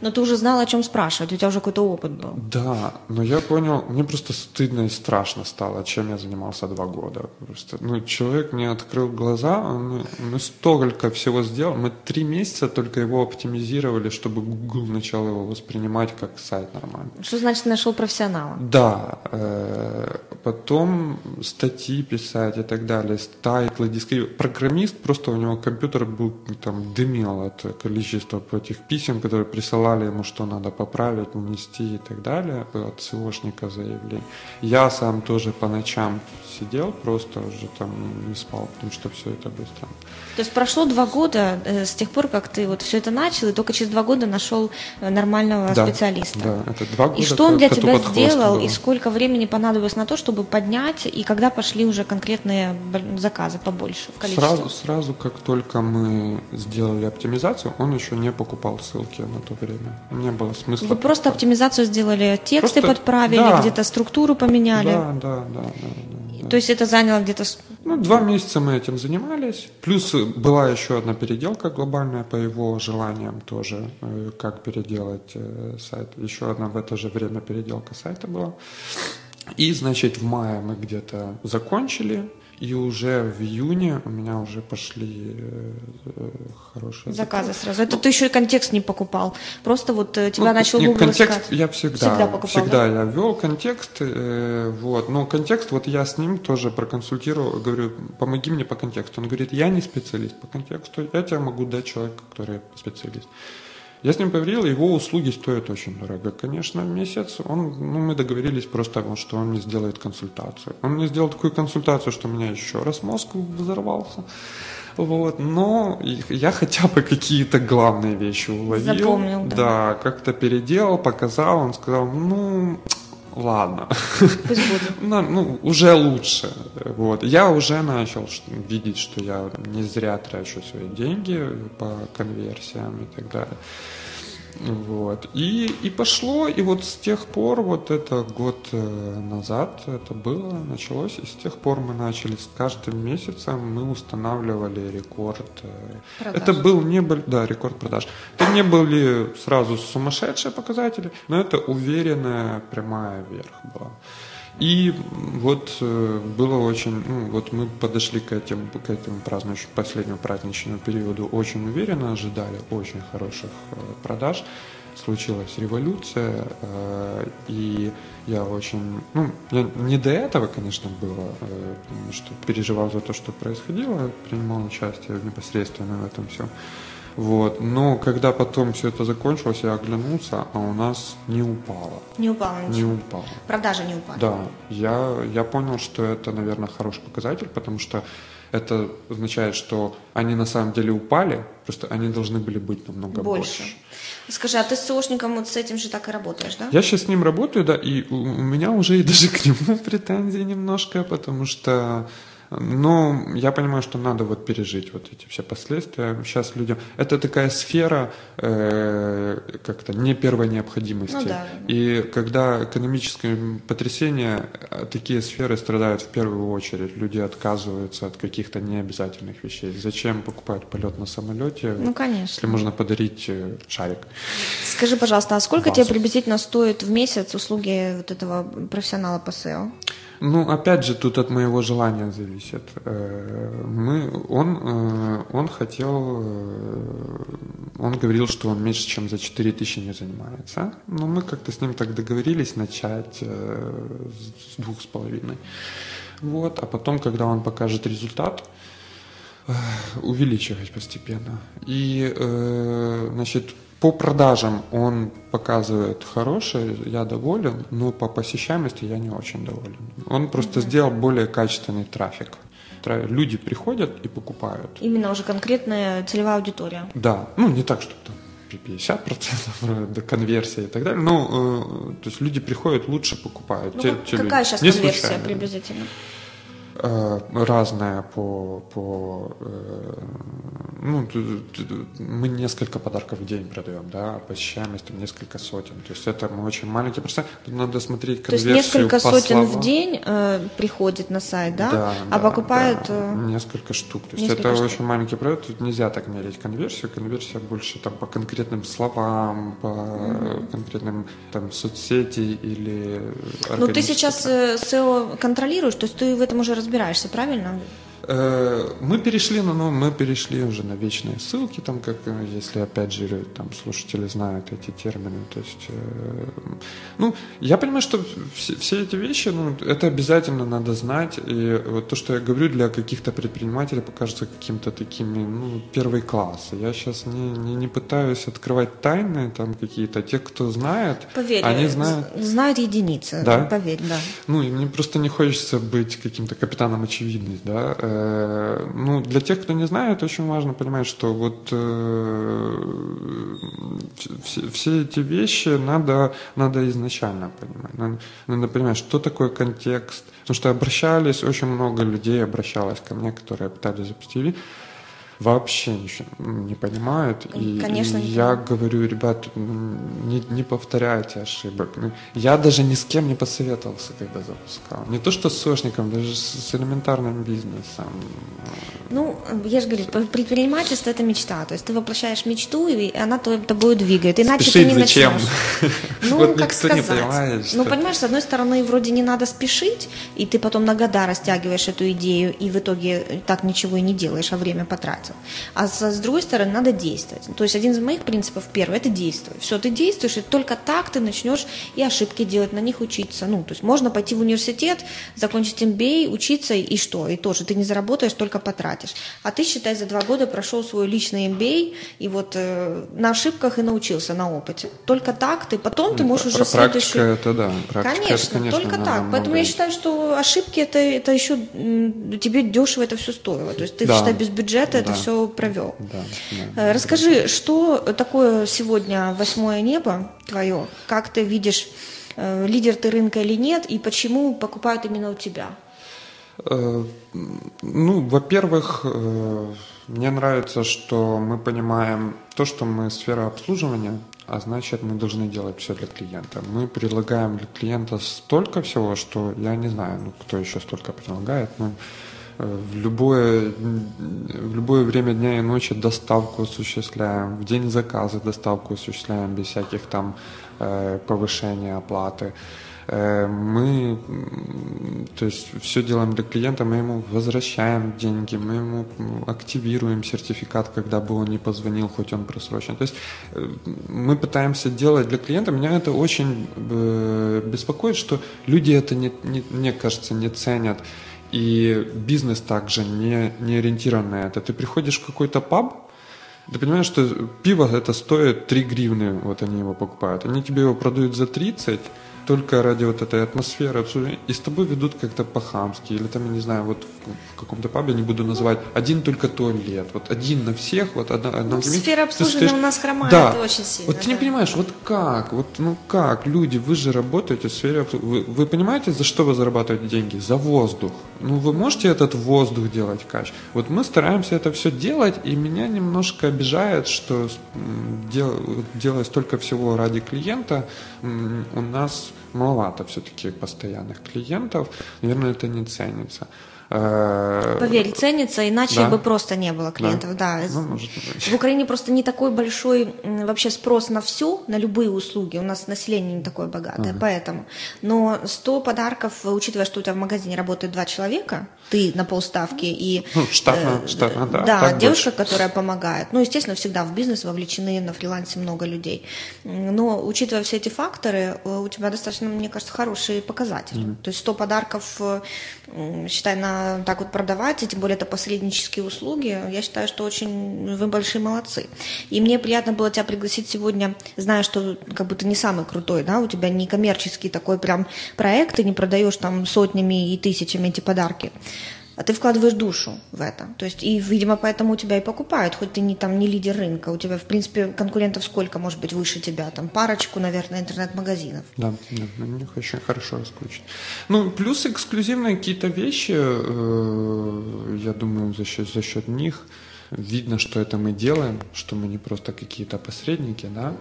но ты уже знал, о чем спрашивать, у тебя уже какой-то опыт был. Да, но я понял, мне просто стыдно и страшно стало, чем я занимался два года. Просто, ну, человек мне открыл глаза, он, мы столько всего сделал, мы три месяца только его оптимизировали, чтобы Google начал его воспринимать как сайт нормальный. Что значит нашел профессионала? Да, э, потом статьи писать и так далее, title ы, диски. Программист, просто у него компьютер был, там, дымил от количества этих писем, которые присылал присылали ему, что надо поправить, внести и так далее, от SEOшника заявление. Я сам тоже по ночам сидел, просто уже там не спал, потому что все это быстро. То есть прошло два года э, с тех пор, как ты вот все это начал, и только через два года нашел э, нормального да, специалиста. Да, это два года. И что он для тебя сделал, и сколько времени понадобилось на то, чтобы поднять, и когда пошли уже конкретные заказы побольше в количестве? Сразу, сразу, как только мы сделали оптимизацию, он еще не покупал ссылки на то время. Не было смысла. Вы просто оптимизацию сделали, тексты просто, подправили, да, где-то структуру поменяли? Да, да, да, да. да. То есть это заняло где-то... Ну, два месяца мы этим занимались. Плюс была еще одна переделка глобальная по его желаниям тоже, э, как переделать э, сайт. Еще одна в это же время переделка сайта была. И, значит, в мае мы где-то закончили. И уже в июне у меня уже пошли э, э хорошие заказы. заказы сразу. Это ты еще и контекст не покупал. Просто вот э, тебя ну, начал нет, Google контекст искать. я всегда, всегда покупал. Всегда да? я ввел контекст, э, вот. Но контекст, вот я с ним тоже проконсультировал, говорю, помоги мне по контексту. Он говорит, я не специалист по контексту, я тебе могу дать человека, который специалист. Я с ним поговорил, его услуги стоят очень дорого, конечно, в месяц. Он, ну, мы договорились просто, что он мне сделает консультацию. Он мне сделал такую консультацию, что у меня еще раз мозг взорвался. Вот, но я хотя бы какие-то главные вещи уловил. Запомнил, да. Да, как-то переделал, показал. Он сказал, ну, ладно. Пусть будет. ну, ну, уже лучше. Вот. Я уже начал видеть, что я не зря трачу свои деньги по конверсиям и так далее. Вот. И, и пошло, и вот с тех пор, вот это год э, назад это было, началось, и с тех пор мы начали, с каждым месяцем мы устанавливали рекорд. Э, продаж. Это был не был, да, рекорд продаж. Это не были сразу сумасшедшие показатели, но это уверенная прямая вверх была. И вот э, было очень, ну, вот мы подошли к этим, к этому праздничному, последнему праздничному периоду очень уверенно, ожидали очень хороших э, продаж. Случилась революция, э, и я очень, ну, я не до этого, конечно, было, что переживал за то, что происходило, принимал участие непосредственно в этом всем. Вот. Но когда потом все это закончилось, я оглянулся, а у нас не упало. Не упало ничего? Не упало. Продажи не упали? Да. Я, я понял, что это, наверное, хороший показатель, потому что это означает, что они на самом деле упали, просто они должны были быть намного больше. больше. Скажи, а ты с СОшником вот с этим же так и работаешь, да? Я сейчас с ним работаю, да, и у меня уже и даже к нему претензии немножко, потому что но я понимаю, что надо вот пережить вот эти все последствия. Сейчас людям... Это такая сфера э, как-то не первой необходимости. Ну, да. И когда экономическое потрясение, э, такие сферы страдают в первую очередь. Люди отказываются от каких-то необязательных вещей. Зачем покупать полет на самолете? Ну, конечно. Если можно подарить э, шарик. Скажи, пожалуйста, а сколько Вазу. тебе приблизительно стоит в месяц услуги вот этого профессионала по SEO? Ну, опять же, тут от моего желания зависит. Э, мы, он, э, он хотел, э, он говорил, что он меньше, чем за 4 тысячи не занимается. Но мы как-то с ним так договорились начать с двух с половиной. Вот, а потом, когда он покажет результат, увеличивать постепенно. И, значит, по продажам он показывает хорошее, я доволен, но по посещаемости я не очень доволен. Он просто mm-hmm. сделал более качественный трафик. Люди приходят и покупают. Именно уже конкретная целевая аудитория. Да, ну не так, чтобы там 50% до конверсии и так далее. Ну, э, то есть люди приходят, лучше покупают. Ну, те, те какая люди. сейчас не конверсия случайно. приблизительно? Разная по, по э, ну, мы несколько подарков в день продаем, да, а посещаемость там несколько сотен. То есть это мы очень маленький процент. Надо смотреть конверсию То есть несколько сотен словам. в день э, приходит на сайт, да? Да. А да, покупает... Да. Э... Несколько штук. То есть это штук. очень маленький проект. Тут нельзя так мерить конверсию. Конверсия больше там по конкретным словам, по mm-hmm. конкретным там соцсети или... Ну ты сейчас SEO контролируешь, то есть ты в этом уже разбираешься, правильно? Э, мы перешли на, ну, мы перешли уже на вечные ссылки, там, как, э, если, опять же, там, слушатели знают эти термины, то есть, э, ну, я понимаю, что все, все эти вещи, ну, это обязательно надо знать, и вот то, что я говорю, для каких-то предпринимателей покажется каким-то такими, ну, первый класс. Я сейчас не, не, не пытаюсь открывать тайны там какие-то, те, кто знает, Поверь, они знают. Знают единицы, да? поверь, да. Ну, и мне просто не хочется быть каким-то капитаном очевидность, да, Э, ну, для тех, кто не знает, очень важно понимать, что вот э, все, все эти вещи надо, надо изначально понимать. Надо, надо понимать, что такое контекст. Потому что обращались, очень много людей обращалось ко мне, которые пытались запустить вообще ничего не понимают. И, Конечно, и не я говорю, ребят, не, не повторяйте ошибок. Ну, я даже ни с кем не посоветовался, когда запускал. Не то, что с сошником, даже с, элементарным бизнесом. Ну, я же говорю, предпринимательство – это мечта. То есть ты воплощаешь мечту, и она тобой двигает. Иначе Спешить ты не зачем? начнешь. Ну, вот как сказать. Понимает, ну, понимаешь, с одной стороны, вроде не надо спешить, и ты потом на года растягиваешь эту идею, и в итоге так ничего и не делаешь, а время потратил. А с, с другой стороны, надо действовать. То есть один из моих принципов первый – это действуй. Все, ты действуешь, и только так ты начнешь и ошибки делать, на них учиться. Ну, то есть можно пойти в университет, закончить MBA, учиться, и что? И тоже ты не заработаешь, только потратишь. А ты, считай, за два года прошел свой личный MBA, и вот э, на ошибках и научился, на опыте. Только так ты, потом ты можешь уже практика следующую... это да, практика конечно, это, конечно, только так. Поэтому много... я считаю, что ошибки это, это еще тебе дешево это все стоило. То есть ты, да. считай, без бюджета да. это все провел. Да, да, Э, Расскажи, что такое сегодня восьмое небо твое? Как ты видишь, э, лидер ты рынка или нет, и почему покупают именно у тебя? Э, ну, во-первых, мне нравится, что мы понимаем то, что мы сфера обслуживания, а значит, мы должны делать все для клиента. Мы предлагаем для клиента столько всего, что я не знаю, ну, кто еще столько предлагает, но в любое, в любое время дня и ночи доставку осуществляем, в день заказа доставку осуществляем без всяких там э, повышения оплаты. Э, мы, то есть все делаем для клиента, мы ему возвращаем деньги, мы ему активируем сертификат, когда бы он не позвонил, хоть он просрочен. То есть э, мы пытаемся делать для клиента. Меня это очень э, беспокоит, что люди это, не, не, мне кажется, не ценят. И бизнес также не, не ориентирован на это. Ты приходишь в какой-то паб, ты понимаешь, что пиво это стоит 3 гривны, вот они его покупают. Они тебе его продают за 30, только ради вот этой атмосферы обсуждения, и с тобой ведут как-то по-хамски, или там, я не знаю, вот в каком-то пабе, не буду называть, один только туалет, вот один на всех, вот одна, одна ну, Сфера обслуживания стоишь... у нас хромает да. очень сильно. Вот ты да. не понимаешь, вот как, вот ну как, люди, вы же работаете в сфере обслуживания, вы, вы понимаете, за что вы зарабатываете деньги? За воздух. Ну, вы можете этот воздух делать кач? Вот мы стараемся это все делать, и меня немножко обижает, что дел, делая столько всего ради клиента, у нас маловато все-таки постоянных клиентов, наверное, это не ценится. Э, Поверь, ценится, иначе да? бы просто не было клиентов. Да. да. Ну, может быть. В Украине просто не такой большой вообще спрос на все, на любые услуги. У нас население не такое богатое, ага. поэтому. Но 100 подарков, учитывая, что у тебя в магазине работает два человека, ты на полставки и... Ну, штатно, э, штатно да. Да, девушка, больше. которая помогает. Ну, естественно, всегда в бизнес вовлечены, на фрилансе много людей. Но, учитывая все эти факторы, э, у тебя достаточно, мне кажется, хорошие показатели. Mm-hmm. То есть 100 подарков, э, считай, на так вот продавать, и тем более это посреднические услуги, я считаю, что очень вы большие молодцы. И мне приятно было тебя пригласить сегодня, зная, что как ты не самый крутой, да, у тебя не коммерческий такой прям проект, ты не продаешь там сотнями и тысячами эти подарки а ты вкладываешь душу в это. То есть, и, видимо, поэтому у тебя и покупают, хоть ты не, там, не лидер рынка. У тебя, в принципе, конкурентов сколько может быть выше тебя? Там парочку, наверное, интернет-магазинов. Да, да, них очень хорошо раскручено. Ну, плюс эксклюзивные какие-то вещи, э, я думаю, за счет, за счет них видно, что это мы делаем, что мы не просто какие-то посредники, да,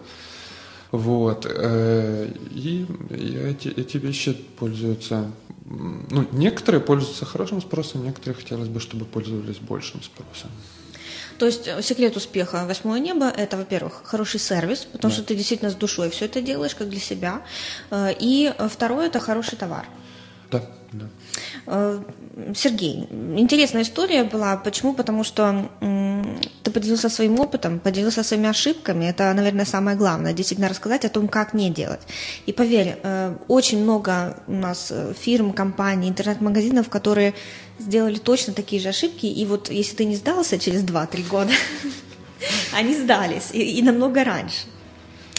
вот. Э, и, и эти, эти вещи пользуются ну, некоторые пользуются хорошим спросом, некоторые хотелось бы, чтобы пользовались большим спросом. То есть э, секрет успеха «Восьмое небо» – это, во-первых, хороший сервис, потому да. что ты действительно с душой все это делаешь, как для себя. Э, и второе – это хороший товар. Да, да. Э, Сергей, интересная история была. Почему? Потому что ты поделился своим опытом, поделился своими ошибками. Это, наверное, самое главное. Действительно рассказать о том, как не делать. И поверь, э, очень много у нас э, фирм, компаний, интернет-магазинов, которые сделали точно такие же ошибки. И вот если ты не сдался через 2-3 года, они сдались. И, и намного раньше.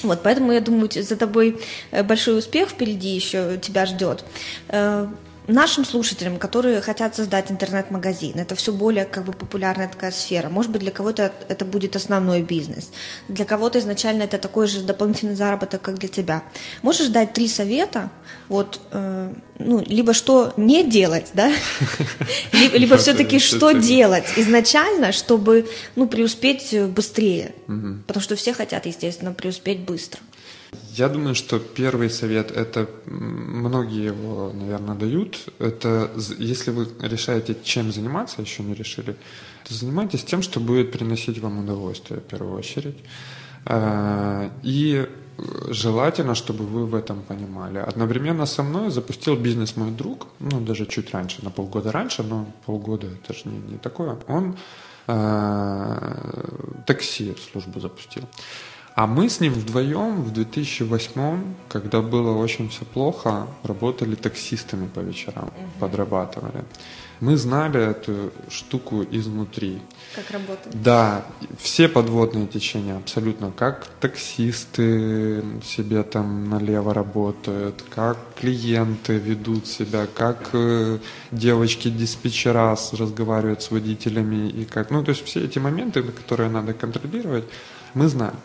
Вот, поэтому я думаю, за тобой большой успех впереди еще тебя ждет нашим слушателям, которые хотят создать интернет-магазин, это все более как бы популярная такая сфера. Может быть, для кого-то это будет основной бизнес. Для кого-то изначально это такой же дополнительный заработок, как для тебя. Можешь дать три совета, вот, э, ну, либо что не делать, да, либо, либо все-таки что делать изначально, чтобы, ну, преуспеть быстрее, потому что все хотят, естественно, преуспеть быстро. Я думаю, что первый совет, это многие его, наверное, дают, это если вы решаете, чем заниматься, еще не решили, то занимайтесь тем, что будет приносить вам удовольствие в первую очередь. А, и желательно, чтобы вы в этом понимали. Одновременно со мной запустил бизнес мой друг, ну, даже чуть раньше, на полгода раньше, но полгода это же не, не такое. Он э, такси службу запустил. А мы с ним вдвоем в 2008, когда было очень все плохо, работали таксистами по вечерам, угу. подрабатывали. Мы знали эту штуку изнутри. Как работает? Да, все подводные течения абсолютно. Как таксисты себе там налево работают, как клиенты ведут себя, как э, девочки-диспетчера разговаривают с водителями и как... Ну, то есть все эти моменты, которые надо контролировать, мы знали.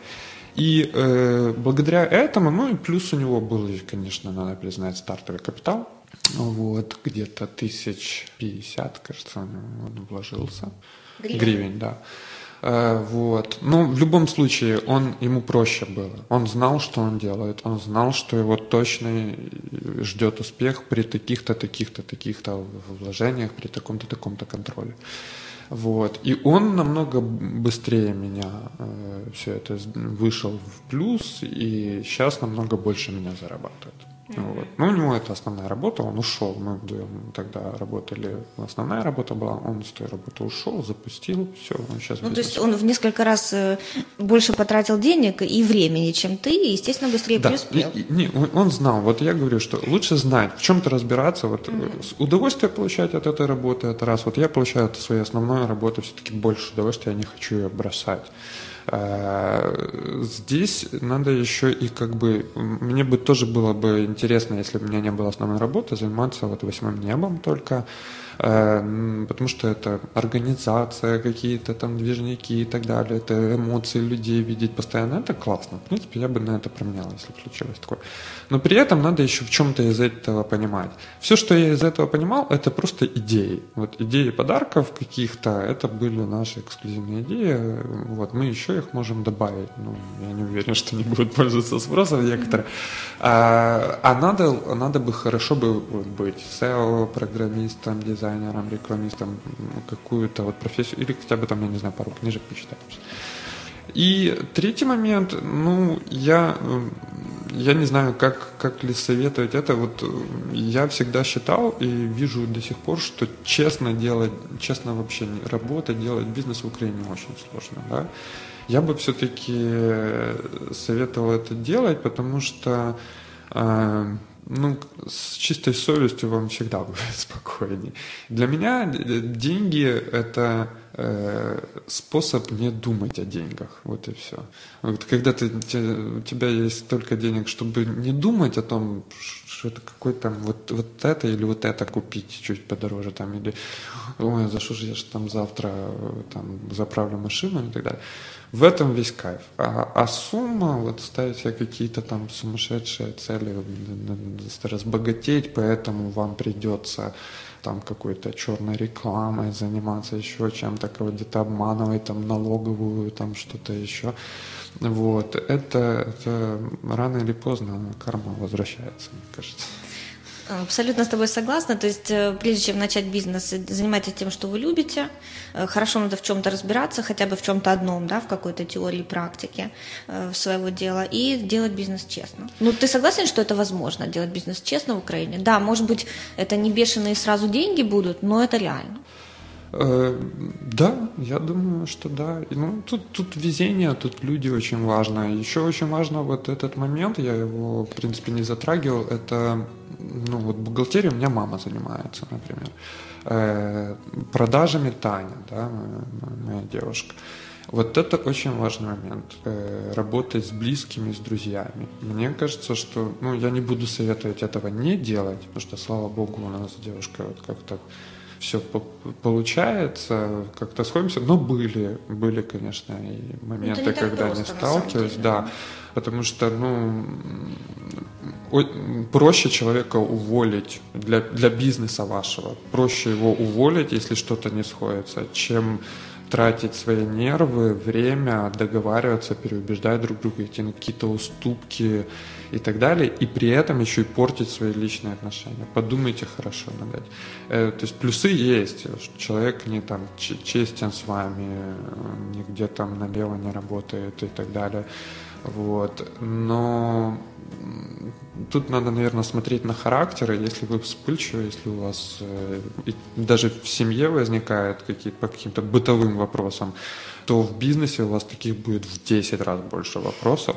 И э, благодаря этому, ну и плюс у него был, конечно, надо признать, стартовый капитал. Вот, где-то тысяч пятьдесят, кажется, он вложился. Гривен, Гривен да. Э, вот. Ну, в любом случае, он, ему проще было. Он знал, что он делает. Он знал, что его точно ждет успех при таких-то, таких-то, таких-то вложениях, при таком-то, таком-то контроле. Вот. И он намного быстрее меня э, все это вышел в плюс, и сейчас намного больше меня зарабатывает. Mm-hmm. Вот. Ну, у него это основная работа, он ушел. Мы вдвоем тогда работали, основная работа была, он с той работы ушел, запустил, все, он сейчас Ну, то есть он в несколько раз э, больше потратил денег и времени, чем ты, и, естественно, быстрее да. преуспел. И, не, он знал, вот я говорю, что лучше знать, в чем-то разбираться, вот mm-hmm. удовольствие получать от этой работы, это раз. Вот я получаю от своей основной работы все-таки больше удовольствия, я не хочу ее бросать. Э, здесь надо еще и как бы... Мне бы тоже было бы интересно, если бы у меня не было основной работы, заниматься вот восьмым небом только, потому что это организация, какие-то там движники и так далее, это эмоции людей видеть постоянно, это классно. В принципе, я бы на это променял, если бы случилось такое. Но при этом надо еще в чем-то из этого понимать. Все, что я из этого понимал, это просто идеи. Вот идеи подарков каких-то, это были наши эксклюзивные идеи. Вот мы еще их можем добавить. Ну, я не уверен, что они будут пользоваться спросом некоторые. А, а надо, надо бы хорошо бы быть SEO, программистом, дизайнером, рекламистом, какую-то вот профессию, или хотя бы там, я не знаю, пару книжек почитать. И третий момент, ну, я я не знаю, как, как ли советовать это. Вот э, я всегда считал и вижу до сих пор, что честно делать, честно вообще работать, делать бизнес в Украине очень сложно. Да? Я бы все-таки э, советовал это делать, потому что э, ну, с чистой совестью вам всегда будет спокойнее. Для меня деньги – это э, способ не думать о деньгах. Вот и все. Вот когда ты, у тебя есть столько денег, чтобы не думать о том, что это какой-то вот, вот это или вот это купить чуть подороже, там, или ой, за что же я же там завтра там, заправлю машину и так далее. В этом весь кайф. А, а сумма, вот ставить себе какие-то там сумасшедшие цели, разбогатеть, поэтому вам придется там какой-то черной рекламой заниматься, еще чем-то, кого где-то обманывать, там налоговую, там что-то еще. Вот. Это, это рано или поздно карма возвращается, мне кажется. Абсолютно с тобой согласна. То есть, э, прежде чем начать бизнес, занимайтесь тем, что вы любите. Э, хорошо надо в чем-то разбираться, хотя бы в чем-то одном, да, в какой-то теории, практике э, своего дела, и делать бизнес честно. Ну, ты согласен, что это возможно, делать бизнес честно в Украине? Да, может быть, это не бешеные сразу деньги будут, но это реально. Да, я думаю, что да. Ну, тут, тут везение, тут люди очень важно. Еще очень важно вот этот момент, я его, в принципе, не затрагивал, это ну вот бухгалтерией у меня мама занимается, например. Э, продажами Таня, да, моя девушка. Вот это очень важный момент. Э, работать с близкими, с друзьями. Мне кажется, что, ну, я не буду советовать этого не делать, потому что, слава богу, у нас девушка вот как-то все получается, как-то сходимся, но были, были, конечно, и моменты, не когда не сталкивались, да, потому что, ну, проще человека уволить для, для бизнеса вашего, проще его уволить, если что-то не сходится, чем тратить свои нервы, время, договариваться, переубеждать друг друга, идти на какие-то уступки и так далее, и при этом еще и портить свои личные отношения. Подумайте хорошо над этим. Э, то есть плюсы есть, что человек не там честен с вами, нигде там налево не работает и так далее. Вот. Но тут надо, наверное, смотреть на характер, и если вы вспыльчивы, если у вас э, даже в семье возникает какие-то по каким-то бытовым вопросам, то в бизнесе у вас таких будет в 10 раз больше вопросов.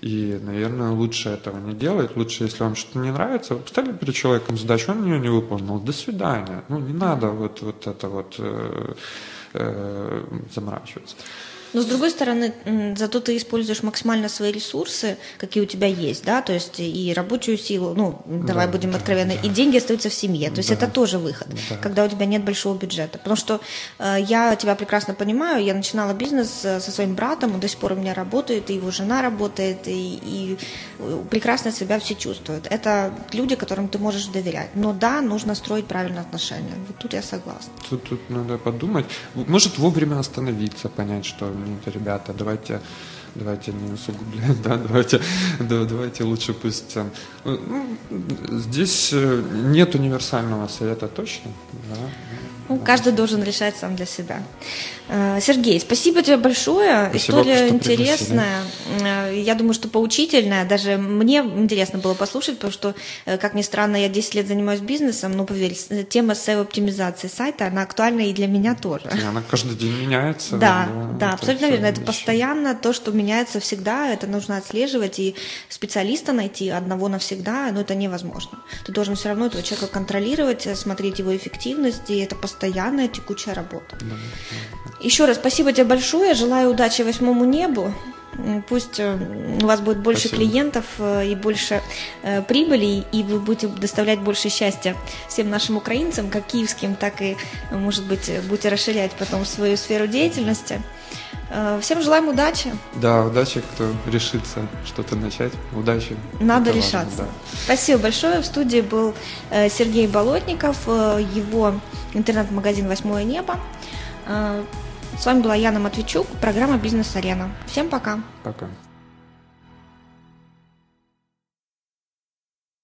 И, наверное, лучше этого не делать. Лучше, если вам что-то не нравится, вы поставили перед человеком задачу, он ее не выполнил. До свидания. Ну, не надо вот, вот это вот э, э, заморачиваться. Но с другой стороны, зато ты используешь максимально свои ресурсы, какие у тебя есть, да, то есть и рабочую силу, ну, давай да, будем да, откровенны, да. и деньги остаются в семье. То есть да. это тоже выход, да. когда у тебя нет большого бюджета. Потому что э, я тебя прекрасно понимаю, я начинала бизнес э, со своим братом, он до сих пор у меня работает, и его жена работает, и, и прекрасно себя все чувствуют. Это люди, которым ты можешь доверять. Но да, нужно строить правильные отношения. Вот тут я согласна. Тут, тут надо подумать. Может, вовремя остановиться, понять, что нет, ребята, давайте давайте не усугубляем, да, давайте, да, давайте лучше пусть... Э, ну, здесь э, нет универсального совета точно, да, ну, каждый должен решать сам для себя. Э, Сергей, спасибо тебе большое. Спасибо, История интересная. Пригласили. Э, я думаю, что поучительная. Даже мне интересно было послушать, потому что, э, как ни странно, я 10 лет занимаюсь бизнесом, но поверь, тема SEO-оптимизации сайта, она актуальна и для меня тоже. И она каждый день меняется. Да, да, да абсолютно верно. Это постоянно то, что меняется всегда, это нужно отслеживать, и специалиста найти одного навсегда, но это невозможно. Ты должен все равно этого человека контролировать, смотреть его эффективность, и это постоянная текучая работа. Да, да. Еще раз спасибо тебе большое, желаю удачи восьмому небу. Пусть э, у вас будет больше Спасибо. клиентов э, и больше э, прибыли, и вы будете доставлять больше счастья всем нашим украинцам, как киевским, так и, может быть, будете расширять потом свою сферу деятельности. Всем желаем удачи. Да, удачи, кто решится что-то начать. Удачи. Надо Это решаться. Важно, да. Спасибо большое. В студии был Сергей Болотников, его интернет-магазин «Восьмое небо». С вами была Яна Матвейчук, программа «Бизнес-арена». Всем пока. Пока.